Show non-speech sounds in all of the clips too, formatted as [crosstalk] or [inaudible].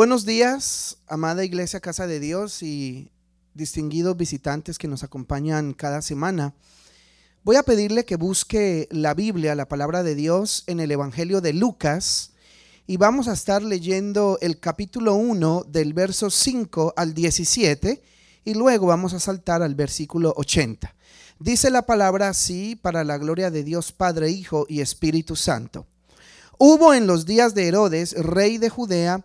Buenos días, amada Iglesia Casa de Dios y distinguidos visitantes que nos acompañan cada semana. Voy a pedirle que busque la Biblia, la palabra de Dios, en el Evangelio de Lucas y vamos a estar leyendo el capítulo 1 del verso 5 al 17 y luego vamos a saltar al versículo 80. Dice la palabra así para la gloria de Dios Padre, Hijo y Espíritu Santo. Hubo en los días de Herodes, rey de Judea,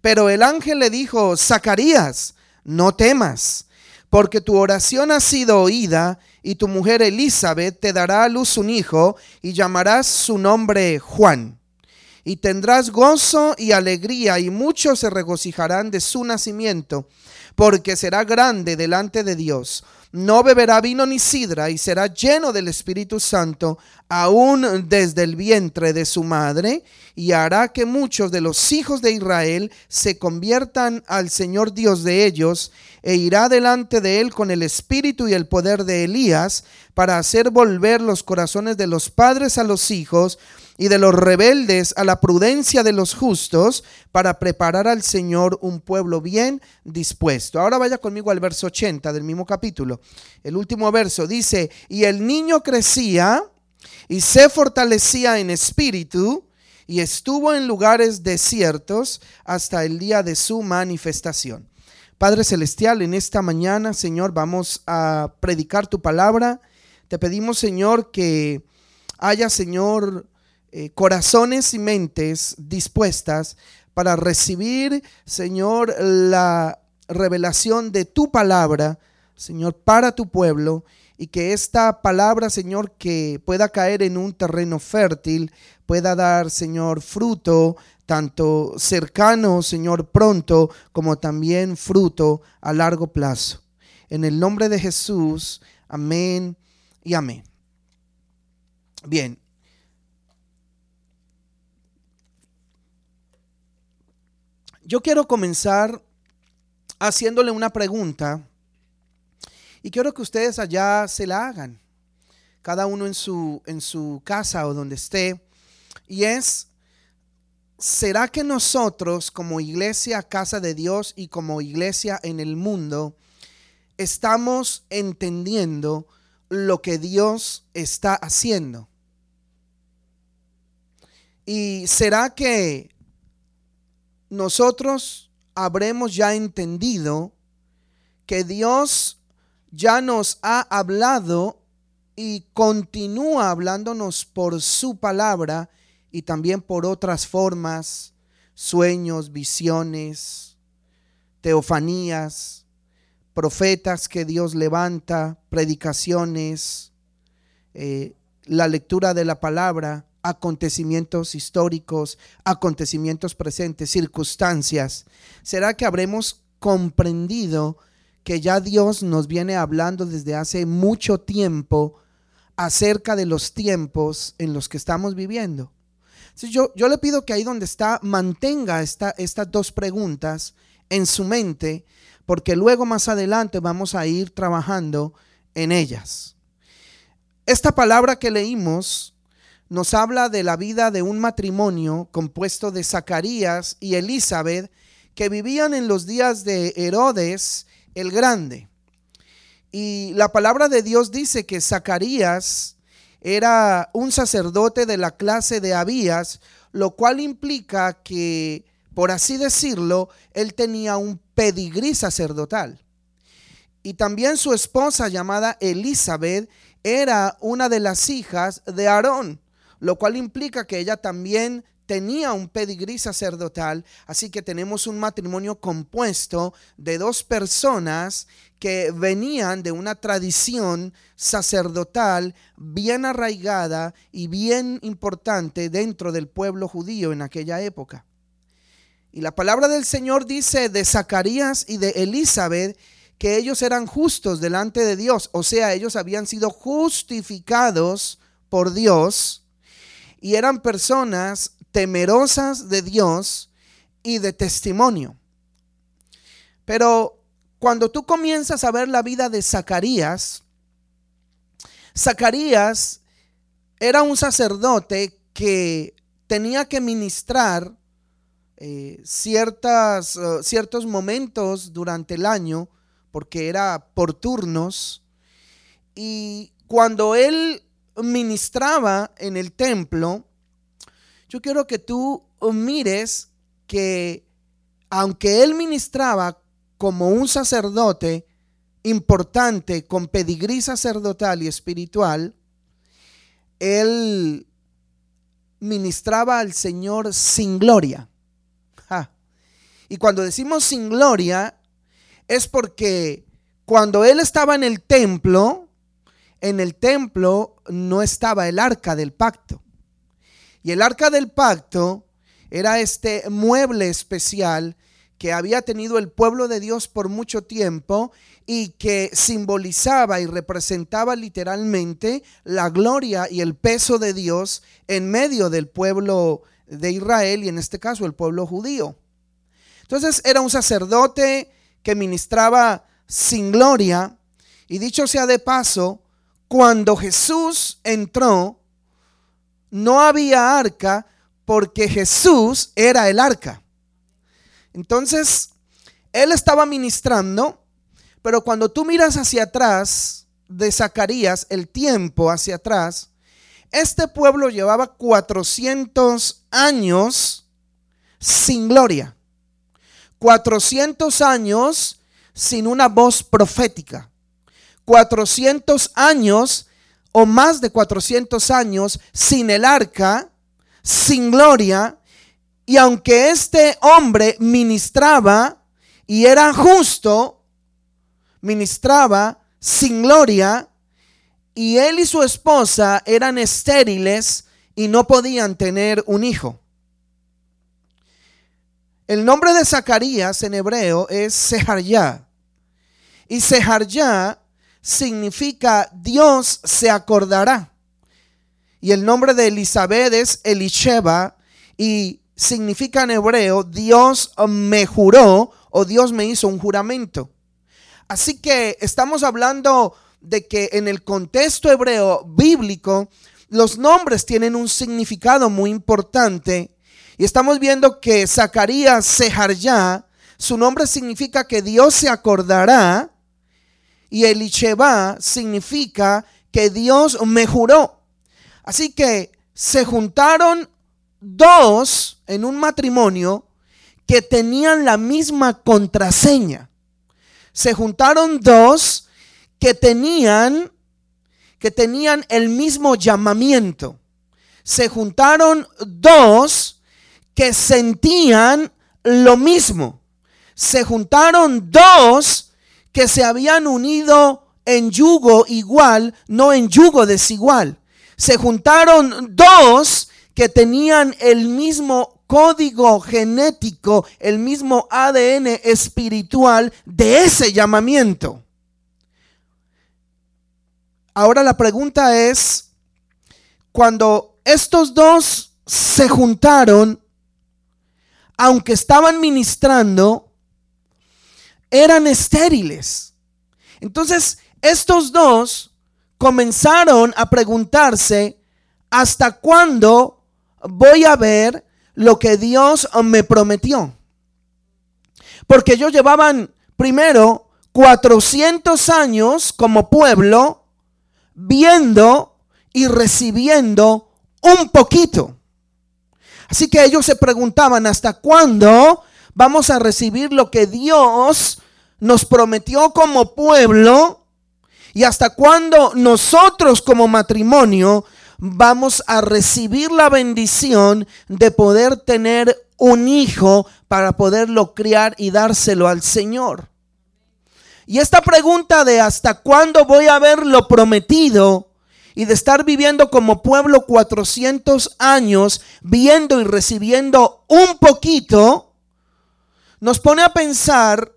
Pero el ángel le dijo, Zacarías, no temas, porque tu oración ha sido oída y tu mujer Elizabeth te dará a luz un hijo y llamarás su nombre Juan. Y tendrás gozo y alegría y muchos se regocijarán de su nacimiento, porque será grande delante de Dios no beberá vino ni sidra y será lleno del Espíritu Santo aún desde el vientre de su madre y hará que muchos de los hijos de Israel se conviertan al Señor Dios de ellos e irá delante de él con el espíritu y el poder de Elías para hacer volver los corazones de los padres a los hijos y de los rebeldes a la prudencia de los justos para preparar al Señor un pueblo bien dispuesto. Ahora vaya conmigo al verso 80 del mismo capítulo. El último verso dice, y el niño crecía y se fortalecía en espíritu y estuvo en lugares desiertos hasta el día de su manifestación. Padre Celestial, en esta mañana, Señor, vamos a predicar tu palabra. Te pedimos, Señor, que haya, Señor, eh, corazones y mentes dispuestas para recibir, Señor, la revelación de tu palabra, Señor, para tu pueblo y que esta palabra, Señor, que pueda caer en un terreno fértil, pueda dar, Señor, fruto tanto cercano, Señor, pronto, como también fruto a largo plazo. En el nombre de Jesús, amén y amén. Bien, Yo quiero comenzar haciéndole una pregunta y quiero que ustedes allá se la hagan, cada uno en su, en su casa o donde esté. Y es, ¿será que nosotros como iglesia, casa de Dios y como iglesia en el mundo, estamos entendiendo lo que Dios está haciendo? ¿Y será que nosotros habremos ya entendido que Dios ya nos ha hablado y continúa hablándonos por su palabra y también por otras formas, sueños, visiones, teofanías, profetas que Dios levanta, predicaciones, eh, la lectura de la palabra acontecimientos históricos, acontecimientos presentes, circunstancias? ¿Será que habremos comprendido que ya Dios nos viene hablando desde hace mucho tiempo acerca de los tiempos en los que estamos viviendo? Yo, le pido que ahí donde está mantenga esta, estas dos preguntas en su mente, porque luego más adelante vamos a ir trabajando en ellas. Esta palabra que leímos nos habla de la vida de un matrimonio compuesto de Zacarías y Elizabeth que vivían en los días de Herodes el Grande. Y la palabra de Dios dice que Zacarías era un sacerdote de la clase de Abías, lo cual implica que por así decirlo, él tenía un pedigrí sacerdotal. Y también su esposa llamada Elizabeth era una de las hijas de Aarón, lo cual implica que ella también tenía un pedigrí sacerdotal, así que tenemos un matrimonio compuesto de dos personas que venían de una tradición sacerdotal bien arraigada y bien importante dentro del pueblo judío en aquella época. Y la palabra del Señor dice de Zacarías y de Elizabeth que ellos eran justos delante de Dios, o sea, ellos habían sido justificados por Dios y eran personas temerosas de Dios y de testimonio. Pero cuando tú comienzas a ver la vida de Zacarías, Zacarías era un sacerdote que tenía que ministrar eh, ciertas, eh, ciertos momentos durante el año, porque era por turnos, y cuando él ministraba en el templo, yo quiero que tú mires que aunque él ministraba como un sacerdote importante con pedigrí sacerdotal y espiritual, él ministraba al Señor sin gloria. Y cuando decimos sin gloria, es porque cuando él estaba en el templo, en el templo no estaba el arca del pacto. Y el arca del pacto era este mueble especial que había tenido el pueblo de Dios por mucho tiempo y que simbolizaba y representaba literalmente la gloria y el peso de Dios en medio del pueblo de Israel y en este caso el pueblo judío. Entonces era un sacerdote que ministraba sin gloria y dicho sea de paso, cuando Jesús entró no había arca porque Jesús era el arca. Entonces, él estaba ministrando, pero cuando tú miras hacia atrás de Zacarías, el tiempo hacia atrás, este pueblo llevaba 400 años sin gloria. 400 años sin una voz profética. 400 años o más de 400 años sin el arca, sin gloria, y aunque este hombre ministraba y era justo, ministraba sin gloria, y él y su esposa eran estériles y no podían tener un hijo. El nombre de Zacarías en hebreo es Seharyah. Y Seharyah significa Dios se acordará. Y el nombre de Elizabeth es Elisheba y significa en hebreo Dios me juró o Dios me hizo un juramento. Así que estamos hablando de que en el contexto hebreo bíblico los nombres tienen un significado muy importante y estamos viendo que Zacarías Seharya, su nombre significa que Dios se acordará y Elisheba significa que Dios me juró. Así que se juntaron dos en un matrimonio que tenían la misma contraseña. Se juntaron dos que tenían que tenían el mismo llamamiento. Se juntaron dos que sentían lo mismo. Se juntaron dos que se habían unido en yugo igual, no en yugo desigual. Se juntaron dos que tenían el mismo código genético, el mismo ADN espiritual de ese llamamiento. Ahora la pregunta es, cuando estos dos se juntaron, aunque estaban ministrando, eran estériles. Entonces, estos dos comenzaron a preguntarse, ¿hasta cuándo voy a ver lo que Dios me prometió? Porque ellos llevaban primero 400 años como pueblo viendo y recibiendo un poquito. Así que ellos se preguntaban, ¿hasta cuándo vamos a recibir lo que Dios nos prometió como pueblo? ¿Y hasta cuándo nosotros como matrimonio vamos a recibir la bendición de poder tener un hijo para poderlo criar y dárselo al Señor? Y esta pregunta de hasta cuándo voy a ver lo prometido y de estar viviendo como pueblo 400 años, viendo y recibiendo un poquito, nos pone a pensar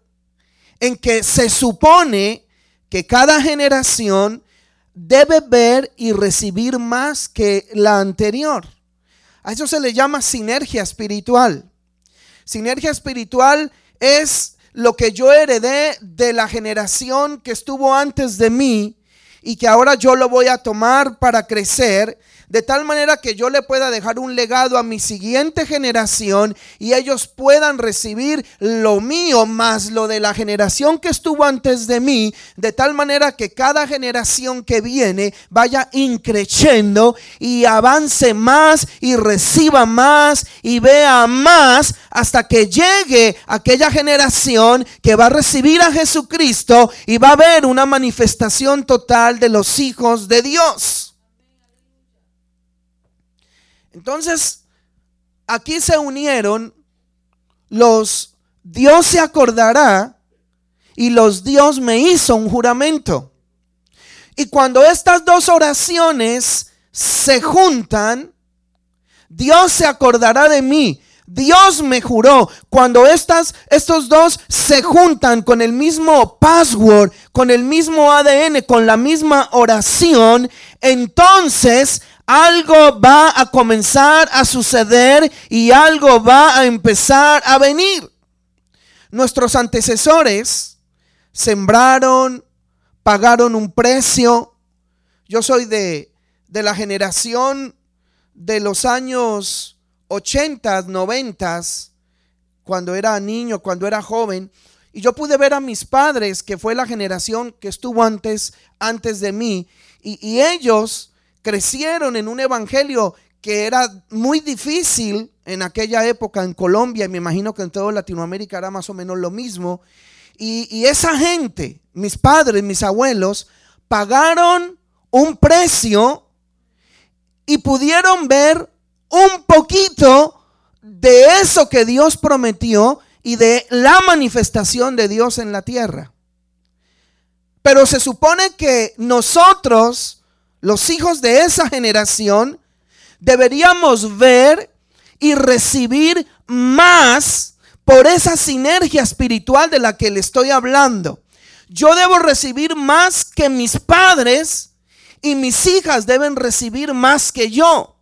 en que se supone que cada generación debe ver y recibir más que la anterior. A eso se le llama sinergia espiritual. Sinergia espiritual es lo que yo heredé de la generación que estuvo antes de mí y que ahora yo lo voy a tomar para crecer de tal manera que yo le pueda dejar un legado a mi siguiente generación y ellos puedan recibir lo mío más lo de la generación que estuvo antes de mí, de tal manera que cada generación que viene vaya increciendo y avance más y reciba más y vea más hasta que llegue aquella generación que va a recibir a Jesucristo y va a ver una manifestación total de los hijos de Dios. Entonces, aquí se unieron los Dios se acordará y los Dios me hizo un juramento. Y cuando estas dos oraciones se juntan, Dios se acordará de mí. Dios me juró. Cuando estas, estos dos se juntan con el mismo password, con el mismo ADN, con la misma oración, entonces algo va a comenzar a suceder y algo va a empezar a venir. Nuestros antecesores sembraron, pagaron un precio. Yo soy de, de la generación de los años 80, 90, cuando era niño, cuando era joven. Y yo pude ver a mis padres, que fue la generación que estuvo antes, antes de mí. Y, y ellos crecieron en un evangelio que era muy difícil en aquella época en Colombia, y me imagino que en toda Latinoamérica era más o menos lo mismo. Y, esa gente, mis padres, mis abuelos, pagaron un precio y pudieron ver un poquito de eso que Dios prometió y de la manifestación de Dios en la tierra. Pero se supone que nosotros los hijos de esa generación, deberíamos ver y recibir más por esa sinergia espiritual de la que le estoy hablando. Yo debo recibir más que mis padres y mis hijas deben recibir más que yo.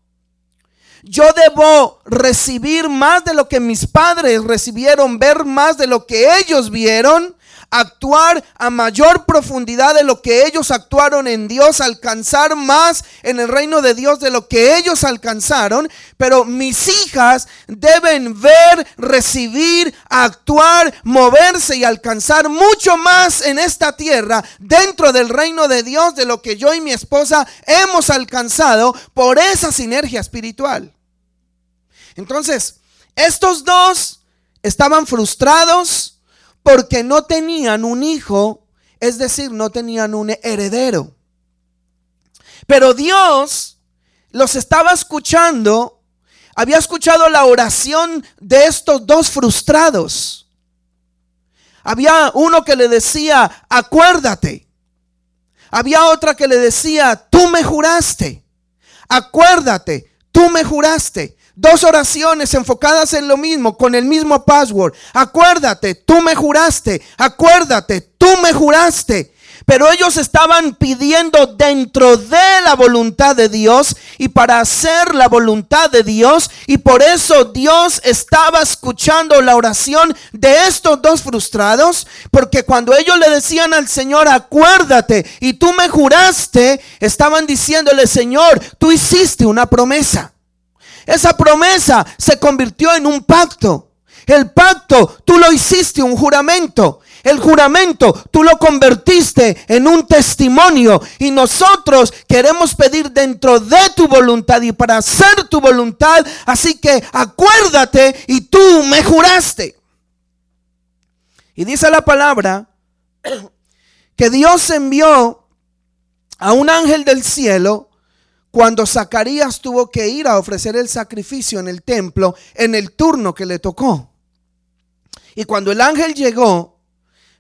Yo debo recibir más de lo que mis padres recibieron, ver más de lo que ellos vieron actuar a mayor profundidad de lo que ellos actuaron en Dios, alcanzar más en el reino de Dios de lo que ellos alcanzaron, pero mis hijas deben ver, recibir, actuar, moverse y alcanzar mucho más en esta tierra dentro del reino de Dios de lo que yo y mi esposa hemos alcanzado por esa sinergia espiritual. Entonces, estos dos estaban frustrados, porque no tenían un hijo, es decir, no tenían un heredero. Pero Dios los estaba escuchando, había escuchado la oración de estos dos frustrados. Había uno que le decía, acuérdate. Había otra que le decía, tú me juraste. Acuérdate, tú me juraste. Dos oraciones enfocadas en lo mismo, con el mismo password. Acuérdate, tú me juraste. Acuérdate, tú me juraste. Pero ellos estaban pidiendo dentro de la voluntad de Dios y para hacer la voluntad de Dios. Y por eso Dios estaba escuchando la oración de estos dos frustrados. Porque cuando ellos le decían al Señor, acuérdate y tú me juraste, estaban diciéndole, Señor, tú hiciste una promesa. Esa promesa se convirtió en un pacto. El pacto, tú lo hiciste, un juramento. el juramento, tú lo convertiste en un testimonio y nosotros queremos pedir dentro de tu voluntad y para hacer tu voluntad. Así que acuérdate y tú me juraste. Y dice la palabra que Dios envió a un ángel del cielo cuando Zacarías tuvo que ir a ofrecer el sacrificio en el templo en el turno que le tocó. Y cuando el ángel llegó,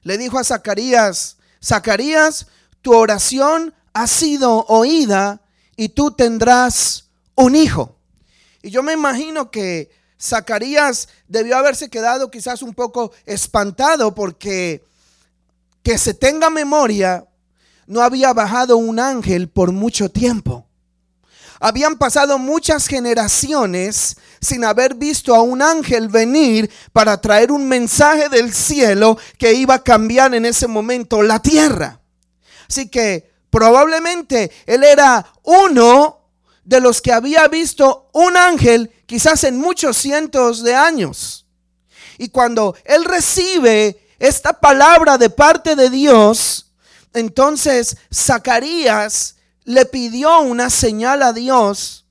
le dijo a Zacarías, Zacarías, tu oración ha sido oída y tú tendrás un hijo. Y yo me imagino que Zacarías debió haberse quedado quizás un poco espantado porque que se tenga memoria, no había bajado un ángel por mucho tiempo. Habían pasado muchas generaciones sin haber visto a un ángel venir para traer un mensaje del cielo que iba a cambiar en ese momento la tierra. Así que probablemente él era uno de los que había visto un ángel quizás en muchos cientos de años. Y cuando él recibe esta palabra de parte de Dios, entonces Zacarías le pidió una señal a Dios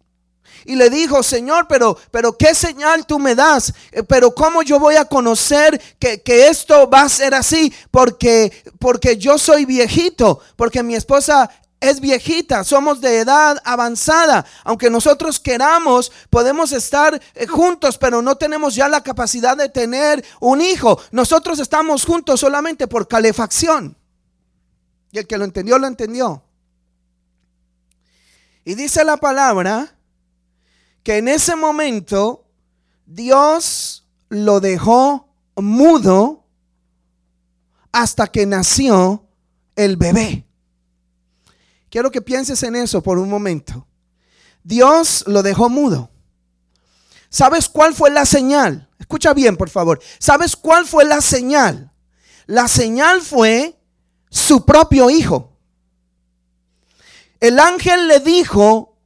y le dijo, Señor, pero, pero ¿qué señal tú me das? Eh, pero ¿cómo yo voy a conocer que, esto va a ser así? Porque, porque yo soy viejito, porque mi esposa es viejita, somos de edad avanzada. Aunque nosotros queramos, podemos estar eh, juntos, pero no tenemos ya la capacidad de tener un hijo. Nosotros estamos juntos solamente por calefacción. Y el que lo entendió, lo entendió. Y dice la palabra que en ese momento Dios lo dejó mudo hasta que nació el bebé. Quiero que pienses en eso por un momento. Dios lo dejó mudo. ¿Sabes cuál fue la señal? Escucha bien, por favor. ¿Sabes cuál fue la señal? La señal fue su propio hijo el ángel le dijo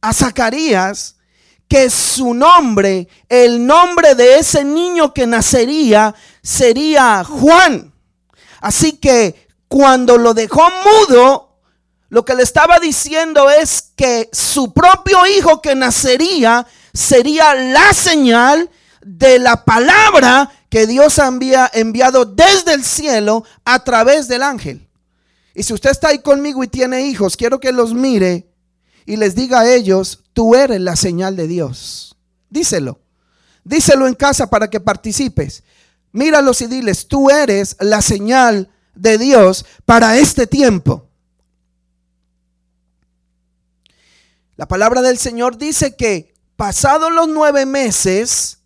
a Zacarías que su nombre, el nombre de ese niño que nacería, sería Juan. Así que cuando lo dejó mudo, lo que le estaba diciendo es que su propio hijo que nacería sería la señal de la palabra que Dios había enviado desde el cielo a través del ángel. Y si usted está ahí conmigo y tiene hijos, quiero que los mire y les diga a ellos, tú eres la señal de Dios. Díselo. Díselo en casa para que participes. Míralos y diles, tú eres la señal de Dios para este tiempo. La palabra del Señor dice que pasados los nueve meses,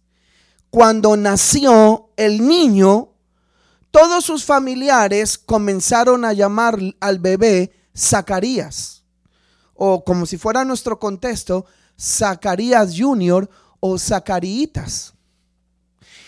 cuando nació el niño, todos sus familiares comenzaron a llamar al bebé Zacarías, o como si fuera nuestro contexto, Zacarías Junior o Zacaritas.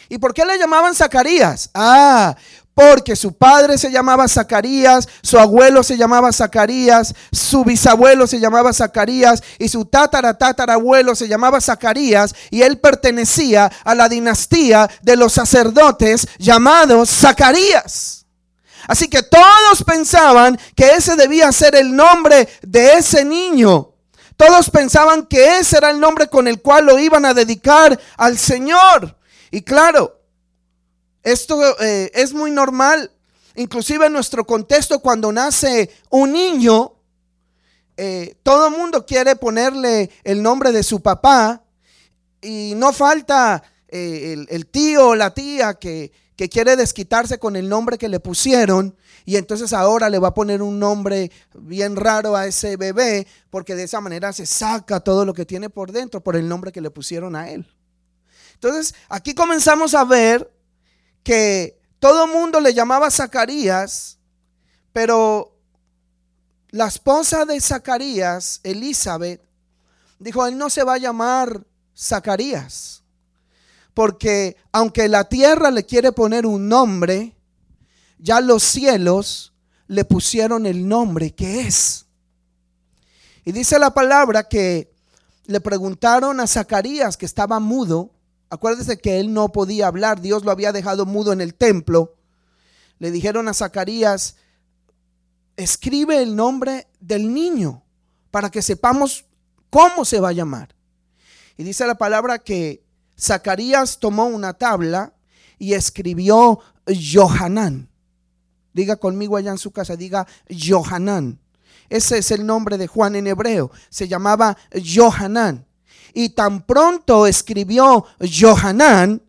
¿Y por qué le llamaban Zacarías? Ah, porque su padre se llamaba Zacarías, su abuelo se llamaba Zacarías, su bisabuelo se llamaba Zacarías y su tatara tatarabuelo se llamaba Zacarías y él pertenecía a la dinastía de los sacerdotes llamados Zacarías. Así que todos pensaban que ese debía ser el nombre de ese niño. Todos pensaban que ese era el nombre con el cual lo iban a dedicar al Señor. Y claro, esto eh, es muy normal. Inclusive en nuestro contexto, cuando nace un niño, eh, todo el mundo quiere ponerle el nombre de su papá y no falta eh, el, tío o la tía que, que quiere desquitarse con el nombre que le pusieron y entonces ahora le va a poner un nombre bien raro a ese bebé porque de esa manera se saca todo lo que tiene por dentro por el nombre que le pusieron a él. Entonces aquí comenzamos a ver que todo mundo le llamaba Zacarías, pero la esposa de Zacarías, Elizabeth, dijo, él no se va a llamar Zacarías, porque aunque la tierra le quiere poner un nombre, ya los cielos le pusieron el nombre que es. Y dice la palabra que le preguntaron a Zacarías, que estaba mudo, Acuérdese que él no podía hablar, Dios lo había dejado mudo en el templo. le dijeron a Zacarías, escribe el nombre del niño para que sepamos cómo se va a llamar. Y dice la palabra que Zacarías tomó una tabla y escribió Johanán. Diga conmigo allá en su casa, diga Johanán. Ese es el nombre de Juan en hebreo. Se llamaba Johanán. Y tan pronto escribió Johanán,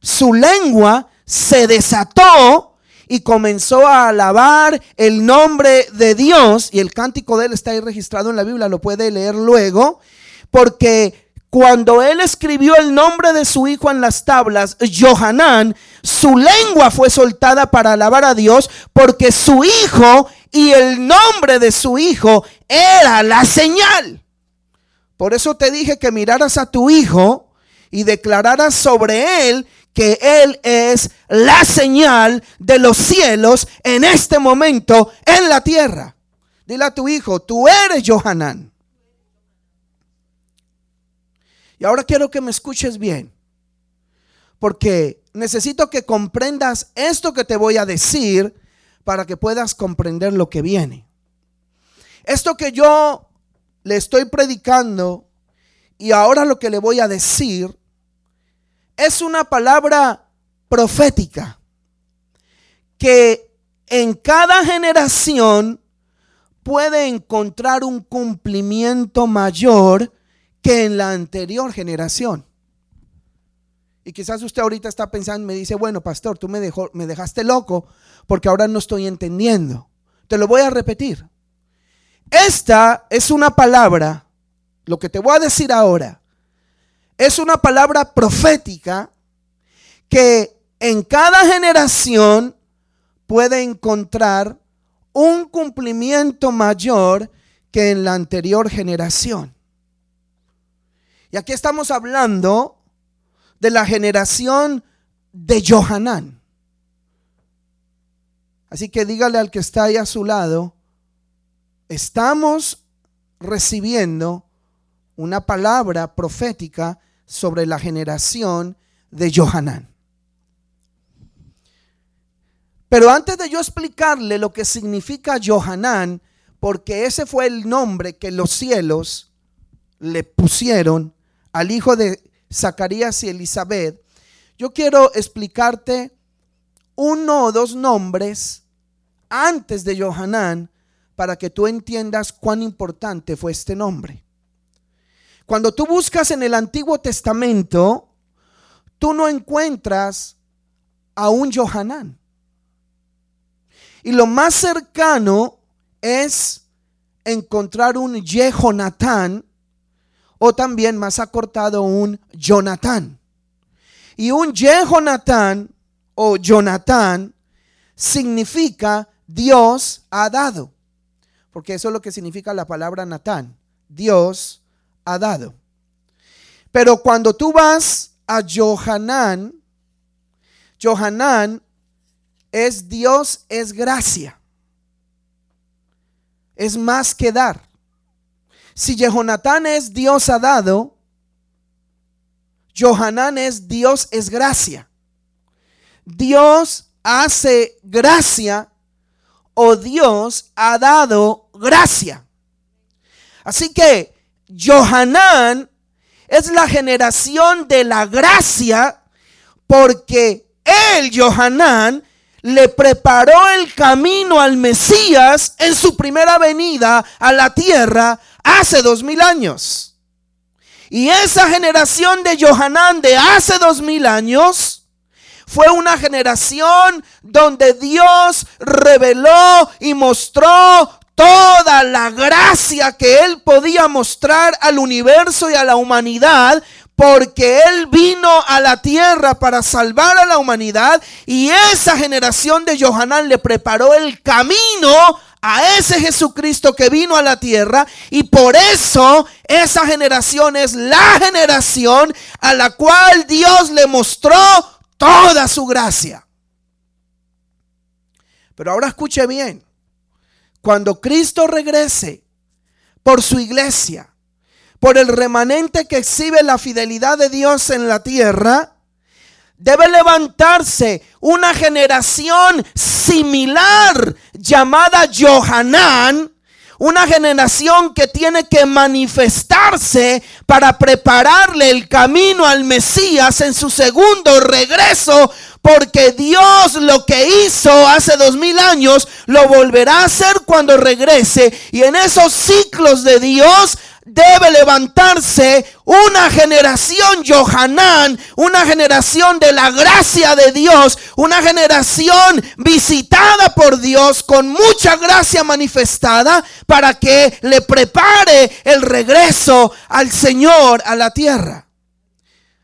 su lengua se desató y comenzó a alabar el nombre de Dios. Y el cántico de él está ahí registrado en la Biblia, lo puede leer luego. Porque cuando él escribió el nombre de su hijo en las tablas, Johanán, su lengua fue soltada para alabar a Dios porque su hijo y el nombre de su hijo era la señal. Por eso te dije que miraras a tu hijo y declararas sobre él que él es la señal de los cielos en este momento en la tierra. Dile a tu hijo, tú eres Johanán. Y ahora quiero que me escuches bien, porque necesito que comprendas esto que te voy a decir para que puedas comprender lo que viene. Esto que yo le estoy predicando y ahora lo que le voy a decir es una palabra profética que en cada generación puede encontrar un cumplimiento mayor que en la anterior generación. Y quizás usted ahorita está pensando, me dice, bueno, pastor, tú me, dejó, me dejaste loco porque ahora no estoy entendiendo. Te lo voy a repetir. Esta es una palabra, lo que te voy a decir ahora, es una palabra profética que en cada generación puede encontrar un cumplimiento mayor que en la anterior generación. Y aquí estamos hablando de la generación de Johanán. Así que dígale al que está ahí a su lado, estamos recibiendo una palabra profética sobre la generación de Johanán. Pero antes de yo explicarle lo que significa Johanán, porque ese fue el nombre que los cielos le pusieron al hijo de Zacarías y Elizabeth, yo quiero explicarte uno o dos nombres antes de Johanán para que tú entiendas cuán importante fue este nombre. Cuando tú buscas en el Antiguo Testamento, tú no encuentras a un Johanán. Y lo más cercano es encontrar un Jehonatán o también más acortado un Jonatán. Y un Jehonatán o Jonatán significa Dios ha dado. Porque eso es lo que significa la palabra Natán. Dios ha dado. Pero cuando tú vas a Johanán, Johanán es Dios, es gracia. Es más que dar. Si Jehonatán es Dios ha dado, Johanán es Dios es gracia. Dios hace gracia o Dios ha dado gracia. Así que Johanán es la generación de la gracia porque él, Johanán, le preparó el camino al Mesías en su primera venida a la tierra hace dos mil años. Y esa generación de Johanán de hace dos mil años fue una generación donde Dios reveló y mostró toda la gracia que él podía mostrar al universo y a la humanidad porque Él vino a la tierra para salvar a la humanidad y esa generación de Johanán le preparó el camino a ese Jesucristo que vino a la tierra y por eso esa generación es la generación a la cual Dios le mostró toda su gracia. Pero ahora escuche bien, cuando Cristo regrese por su iglesia, por el remanente que exhibe la fidelidad de Dios en la tierra, debe levantarse una generación similar llamada Johanán, una generación que tiene que manifestarse para prepararle el camino al Mesías en su segundo regreso, porque Dios lo que hizo hace dos mil años lo volverá a hacer cuando regrese. Y en esos ciclos de Dios debe levantarse una generación Johanán, una generación de la gracia de Dios, una generación visitada por Dios con mucha gracia manifestada para que le prepare el regreso al Señor a la tierra.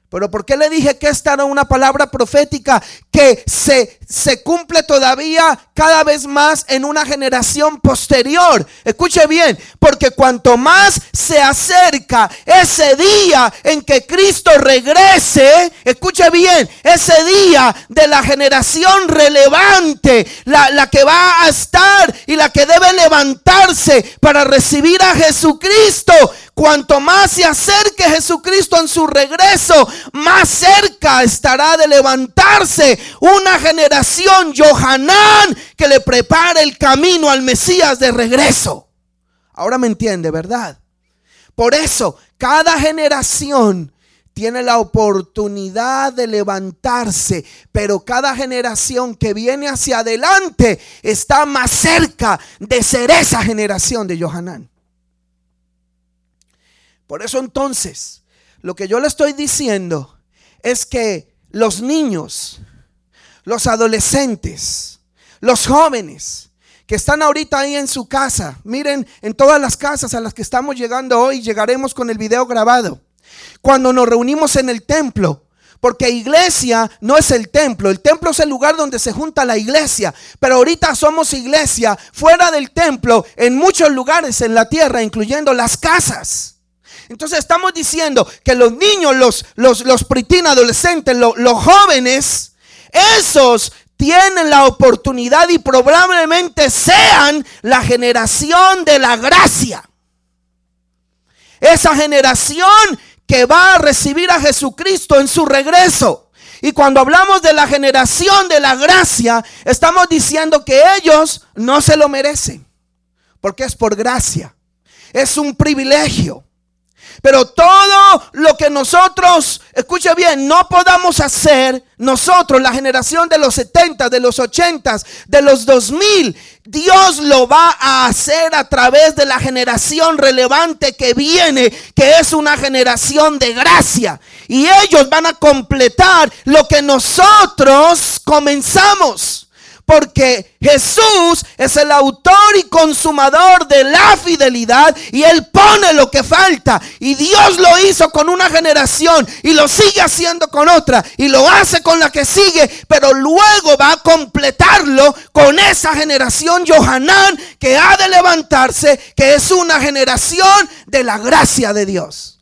Pero ¿por qué le dije que esta era una palabra profética que se, se cumple todavía cada vez más en una generación posterior? Escuche bien, porque cuanto más se acerca ese día en que Cristo regrese, escuche bien, ese día de la generación relevante, la, la que va a estar y la que debe levantarse para recibir a Jesucristo, Cuanto más se acerque Jesucristo en su regreso, más cerca estará de levantarse una generación Johanán que le prepare el camino al Mesías de regreso. Ahora me entiende, ¿verdad? Por eso, cada generación tiene la oportunidad de levantarse, pero cada generación que viene hacia adelante está más cerca de ser esa generación de Johanán. Por eso entonces, lo que yo le estoy diciendo es que los niños, los adolescentes, los jóvenes que están ahorita ahí en su casa, miren en todas las casas a las que estamos llegando hoy, llegaremos con el video grabado. Cuando nos reunimos en el templo, porque iglesia no es el templo, el templo es el lugar donde se junta la iglesia, pero ahorita somos iglesia fuera del templo en muchos lugares en la tierra, incluyendo las casas. Entonces estamos diciendo que los niños, los, los, los adolescentes, los, los jóvenes, esos tienen la oportunidad y probablemente sean la generación de la gracia. Esa generación que va a recibir a Jesucristo en su regreso. Y cuando hablamos de la generación de la gracia, estamos diciendo que ellos no se lo merecen, porque es por gracia. Es un privilegio. Pero todo lo que nosotros, escuche bien, no podamos hacer, nosotros, la generación de los 70, de los 80, de los 2000, Dios lo va a hacer a través de la generación relevante que viene, que es una generación de gracia. Y ellos van a completar lo que nosotros comenzamos. Porque Jesús es el autor y consumador de la fidelidad y Él pone lo que falta. Y Dios lo hizo con una generación y lo sigue haciendo con otra y lo hace con la que sigue, pero luego va a completarlo con esa generación Johanán que ha de levantarse, que es una generación de la gracia de Dios.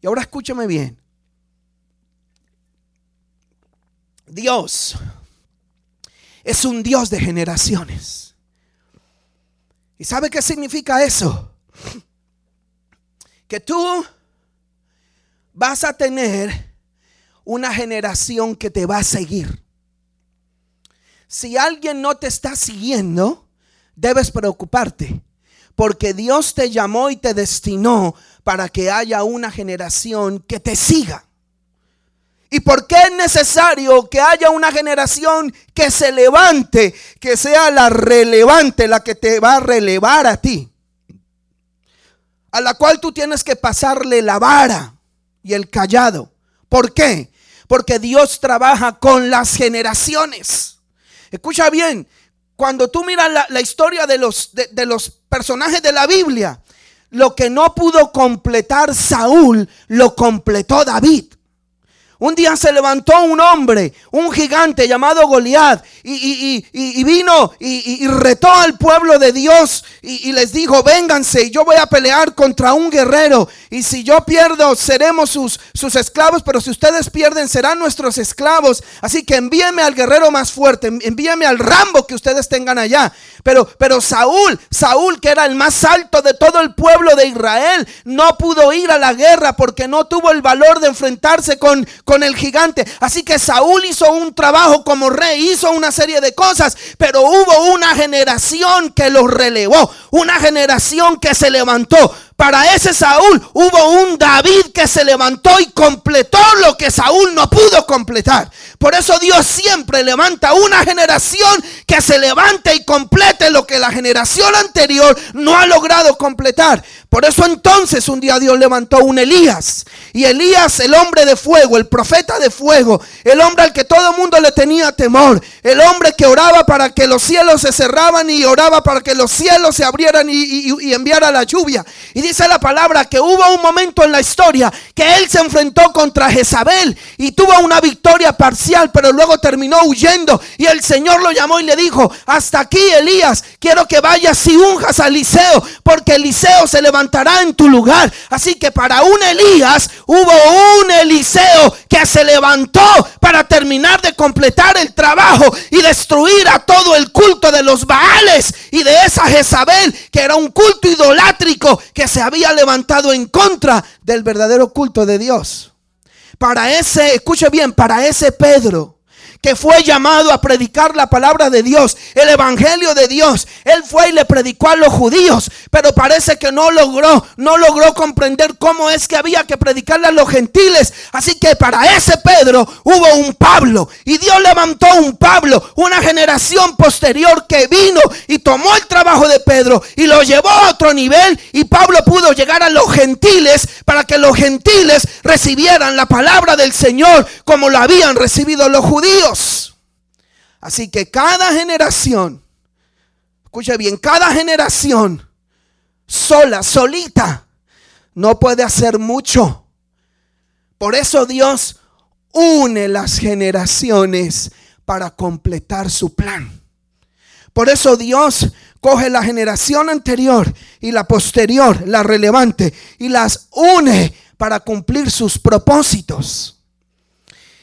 Y ahora escúchame bien. Dios es un Dios de generaciones. ¿Y sabe qué significa eso? Que tú vas a tener una generación que te va a seguir. Si alguien no te está siguiendo, debes preocuparte, porque Dios te llamó y te destinó para que haya una generación que te siga. ¿Y por qué es necesario que haya una generación que se levante, que sea la relevante, la que te va a relevar a ti? A la cual tú tienes que pasarle la vara y el callado. ¿Por qué? Porque Dios trabaja con las generaciones. Escucha bien, cuando tú miras la, historia de los, de los personajes de la Biblia, lo que no pudo completar Saúl, lo completó David. Un día se levantó un hombre, un gigante llamado Goliat, y, vino y, retó al pueblo de Dios y, les dijo, vénganse, yo voy a pelear contra un guerrero. Y si yo pierdo, seremos sus, sus esclavos, pero si ustedes pierden, serán nuestros esclavos. Así que envíenme al guerrero más fuerte, envíenme al Rambo que ustedes tengan allá. Pero, pero Saúl, Saúl que era el más alto de todo el pueblo de Israel, no pudo ir a la guerra porque no tuvo el valor de enfrentarse con el gigante. Así que Saúl hizo un trabajo como rey, hizo una serie de cosas, pero hubo una generación que lo relevó, una generación que se levantó. Para ese Saúl hubo un David que se levantó y completó lo que Saúl no pudo completar. Por eso Dios siempre levanta una generación que se levante y complete lo que la generación anterior no ha logrado completar. Por eso entonces un día Dios levantó un Elías. Y Elías, el hombre de fuego, el profeta de fuego, el hombre al que todo el mundo le tenía temor, el hombre que oraba para que los cielos se cerraban y oraba para que los cielos se abrieran y, enviara la lluvia. Dice la palabra que hubo un momento en la historia que él se enfrentó contra Jezabel y tuvo una victoria parcial, pero luego terminó huyendo. Y el Señor lo llamó y le dijo, hasta aquí Elías, quiero que vayas y unjas a Eliseo, porque Eliseo se levantó en tu lugar. Así que para un Elías hubo un Eliseo que se levantó para terminar de completar el trabajo y destruir a todo el culto de los Baales y de esa Jezabel que era un culto idolátrico que se había levantado en contra del verdadero culto de Dios. Para ese, escuche bien, para ese Pedro que fue llamado a predicar la palabra de Dios, el evangelio de Dios. Él fue y le predicó a los judíos, pero parece que no logró, no logró comprender cómo es que había que predicarle a los gentiles. Así que para ese Pedro hubo un Pablo y Dios levantó un Pablo, una generación posterior que vino y tomó el trabajo de Pedro y lo llevó a otro nivel y Pablo pudo llegar a los gentiles para que los gentiles recibieran la palabra del Señor como lo habían recibido los judíos. Así que cada generación, escuche bien, cada generación sola, solita, no puede hacer mucho. Por eso Dios une las generaciones para completar su plan. Por eso Dios coge la generación anterior y la posterior, la relevante, y las une para cumplir sus propósitos.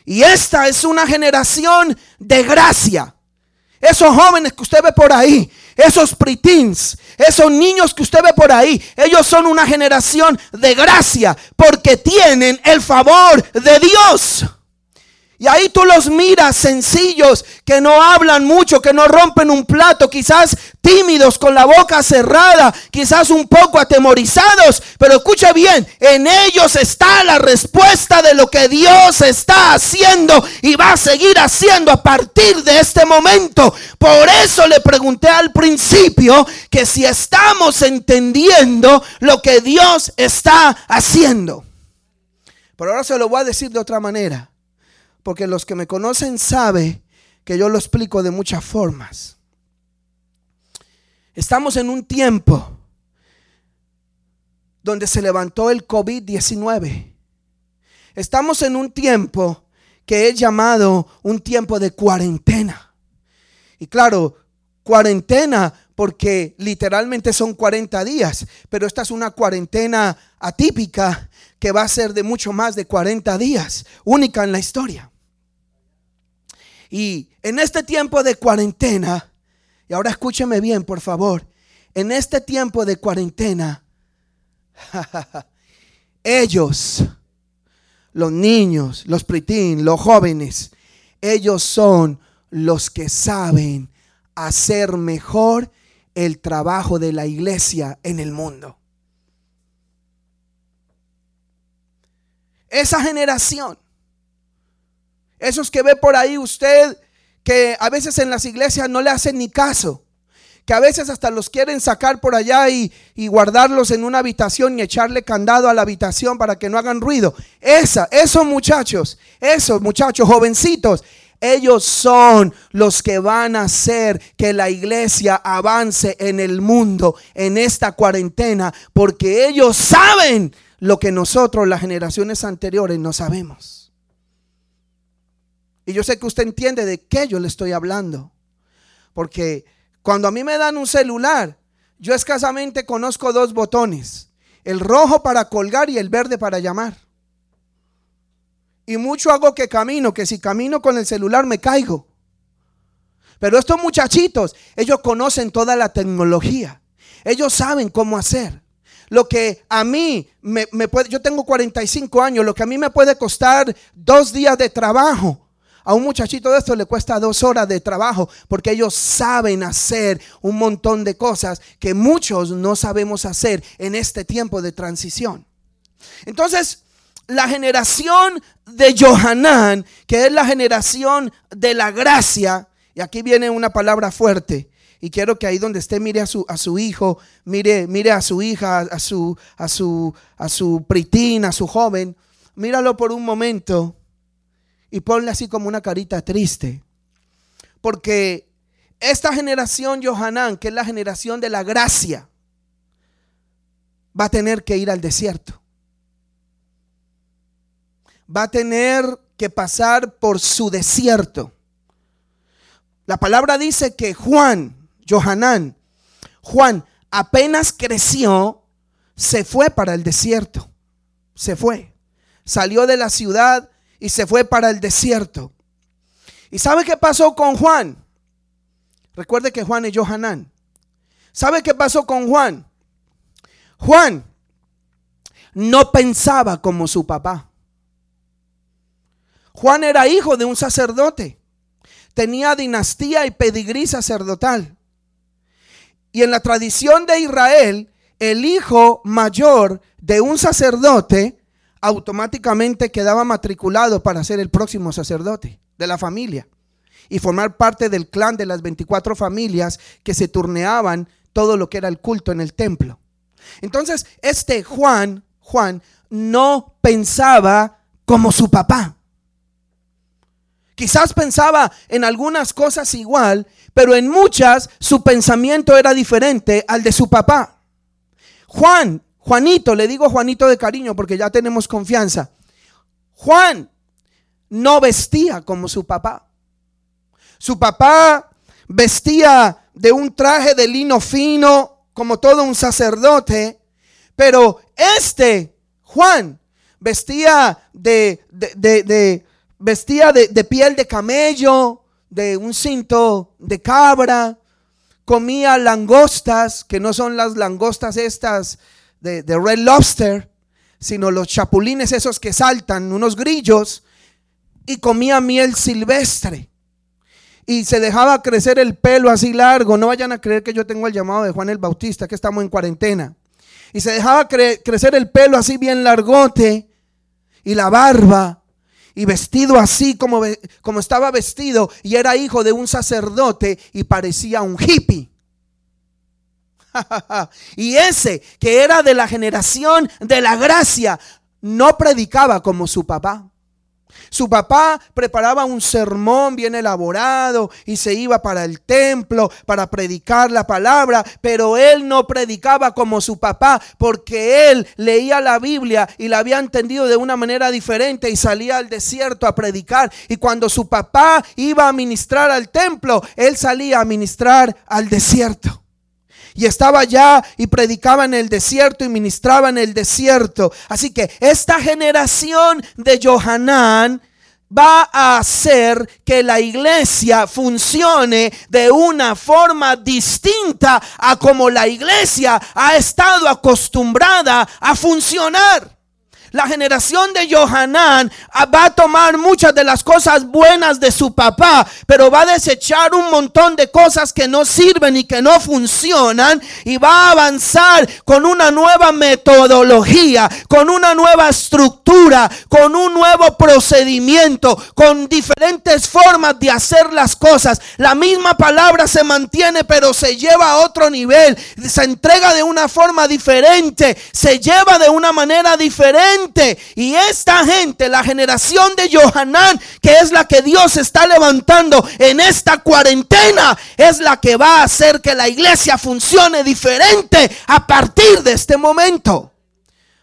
Y esta es una generación de gracia. Esos jóvenes que usted ve por ahí, esos pretins, esos niños que usted ve por ahí, ellos son una generación de gracia porque tienen el favor de Dios. Y ahí tú los miras sencillos, que no hablan mucho, que no rompen un plato, quizás tímidos, con la boca cerrada, quizás un poco atemorizados. Pero escucha bien, en ellos está la respuesta de lo que Dios está haciendo y va a seguir haciendo a partir de este momento. Por eso le pregunté al principio que si estamos entendiendo lo que Dios está haciendo. Pero ahora se lo voy a decir de otra manera porque los que me conocen saben que yo lo explico de muchas formas. Estamos en un tiempo donde se levantó el COVID-19. Estamos en un tiempo que es llamado un tiempo de cuarentena. Y claro, cuarentena porque literalmente son 40 días, pero esta es una cuarentena atípica que va a ser de mucho más de 40 días, única en la historia. Y en este tiempo de cuarentena, y ahora escúcheme bien, por favor, en este tiempo de cuarentena, [laughs] ellos, los niños, los pritín, los jóvenes, ellos son los que saben hacer mejor el trabajo de la iglesia en el mundo. Esa generación esos que ve por ahí usted, que a veces en las iglesias no le hacen ni caso. Que a veces hasta los quieren sacar por allá y, guardarlos en una habitación y echarle candado a la habitación para que no hagan ruido. Esa, esos muchachos, esos muchachos jovencitos, ellos son los que van a hacer que la iglesia avance en el mundo en esta cuarentena, porque ellos saben lo que nosotros, las generaciones anteriores, no sabemos. Y yo sé que usted entiende de qué yo le estoy hablando. Porque cuando a mí me dan un celular, yo escasamente conozco dos botones. El rojo para colgar y el verde para llamar. Y mucho hago que camino, que si camino con el celular me caigo. Pero estos muchachitos, ellos conocen toda la tecnología. Ellos saben cómo hacer. Lo que a mí me, puede, yo tengo 45 años, lo que a mí me puede costar dos días de trabajo. A un muchachito de esto le cuesta dos horas de trabajo porque ellos saben hacer un montón de cosas que muchos no sabemos hacer en este tiempo de transición. Entonces, la generación de Johanán, que es la generación de la gracia, y aquí viene una palabra fuerte, y quiero que ahí donde esté mire a su, a su hijo, mire, mire a su hija, a su, a su, a su pritina, a su joven, míralo por un momento y ponle así como una carita triste. Porque esta generación Johanán, que es la generación de la gracia, va a tener que ir al desierto va a tener que pasar por su desierto. La palabra dice que Juan, Johanán, Juan apenas creció, se fue para el desierto. Se fue. Salió de la ciudad y se fue para el desierto. ¿Y sabe qué pasó con Juan? Recuerde que Juan es Johanán. ¿Sabe qué pasó con Juan? Juan no pensaba como su papá. Juan era hijo de un sacerdote. Tenía dinastía y pedigrí sacerdotal. Y en la tradición de Israel, el hijo mayor de un sacerdote automáticamente quedaba matriculado para ser el próximo sacerdote de la familia y formar parte del clan de las 24 familias que se turneaban todo lo que era el culto en el templo. Entonces, este Juan, Juan, no pensaba como su papá. Quizás pensaba en algunas cosas igual, pero en muchas su pensamiento era diferente al de su papá. Juan, Juanito, le digo Juanito de cariño porque ya tenemos confianza. Juan no vestía como su papá. Su papá vestía de un traje de lino fino, como todo un sacerdote, pero este, Juan, vestía de, de, de vestía de, piel de camello, de un cinto de cabra, comía langostas, que no son las langostas estas de, de, Red Lobster, sino los chapulines esos que saltan, unos grillos, y comía miel silvestre. Y se dejaba crecer el pelo así largo. No vayan a creer que yo tengo el llamado de Juan el Bautista, que estamos en cuarentena. Y se dejaba crecer el pelo así bien largote y la barba y vestido así como, como estaba vestido y era hijo de un sacerdote y parecía un hippie. [laughs] y ese que era de la generación de la gracia no predicaba como su papá. Su papá preparaba un sermón bien elaborado y se iba para el templo para predicar la palabra, pero él no predicaba como su papá porque él leía la Biblia y la había entendido de una manera diferente y salía al desierto a predicar. Y cuando su papá iba a ministrar al templo, él salía a ministrar al desierto. Y estaba allá y predicaba en el desierto y ministraba en el desierto. Así que esta generación de Johanán va a hacer que la iglesia funcione de una forma distinta a como la iglesia ha estado acostumbrada a funcionar. La generación de Johanán ah, va a tomar muchas de las cosas buenas de su papá, pero va a desechar un montón de cosas que no sirven y que no funcionan y va a avanzar con una nueva metodología, con una nueva estructura, con un nuevo procedimiento, con diferentes formas de hacer las cosas. La misma palabra se mantiene, pero se lleva a otro nivel, se entrega de una forma diferente, se lleva de una manera diferente y esta gente, la generación de Johanán, que es la que Dios está levantando en esta cuarentena, es la que va a hacer que la iglesia funcione diferente a partir de este momento.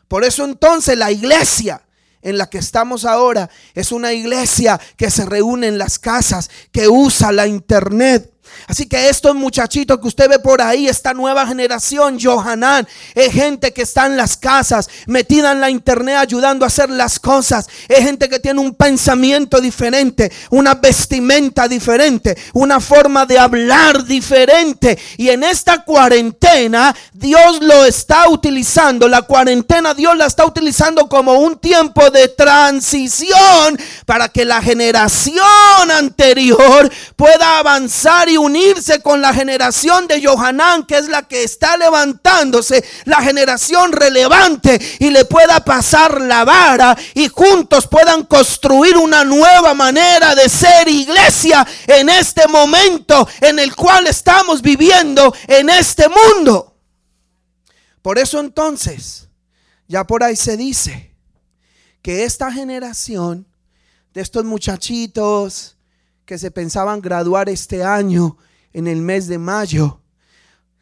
Por eso entonces la iglesia en la que estamos ahora es una iglesia que se reúne en las casas, que usa la internet Así que estos muchachitos que usted ve por ahí, esta nueva generación, Johanan, es gente que está en las casas, metida en la internet ayudando a hacer las cosas. Es gente que tiene un pensamiento diferente, una vestimenta diferente, una forma de hablar diferente. Y en esta cuarentena, Dios lo está utilizando. La cuarentena Dios la está utilizando como un tiempo de transición para que la generación anterior pueda avanzar y unirse con la generación de Johanán, que es la que está levantándose, la generación relevante, y le pueda pasar la vara y juntos puedan construir una nueva manera de ser iglesia en este momento en el cual estamos viviendo en este mundo. Por eso entonces, ya por ahí se dice que esta generación de estos muchachitos, que se pensaban graduar este año en el mes de mayo,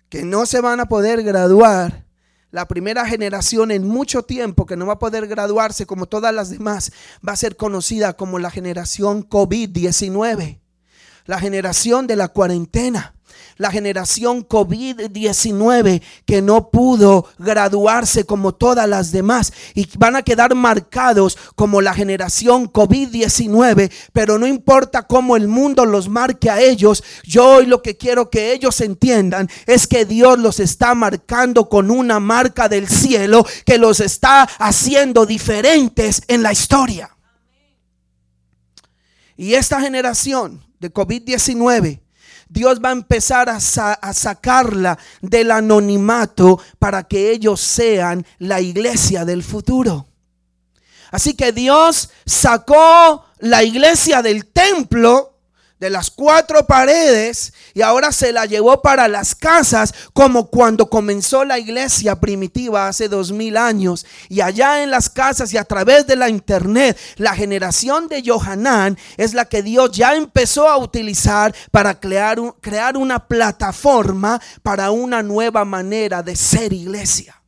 que no se van a poder graduar. La primera generación en mucho tiempo que no va a poder graduarse como todas las demás va a ser conocida como la generación COVID-19, la generación de la cuarentena la generación COVID-19 que no pudo graduarse como todas las demás y van a quedar marcados como la generación COVID-19, pero no importa cómo el mundo los marque a ellos, yo hoy lo que quiero que ellos entiendan es que Dios los está marcando con una marca del cielo que los está haciendo diferentes en la historia. Y esta generación de COVID-19 Dios va a empezar a, sacarla del anonimato para que ellos sean la iglesia del futuro. Así que Dios sacó la iglesia del templo de las cuatro paredes y ahora se la llevó para las casas como cuando comenzó la iglesia primitiva hace dos mil años y allá en las casas y a través de la internet la generación de Johanán es la que Dios ya empezó a utilizar para crear, crear una plataforma para una nueva manera de ser iglesia.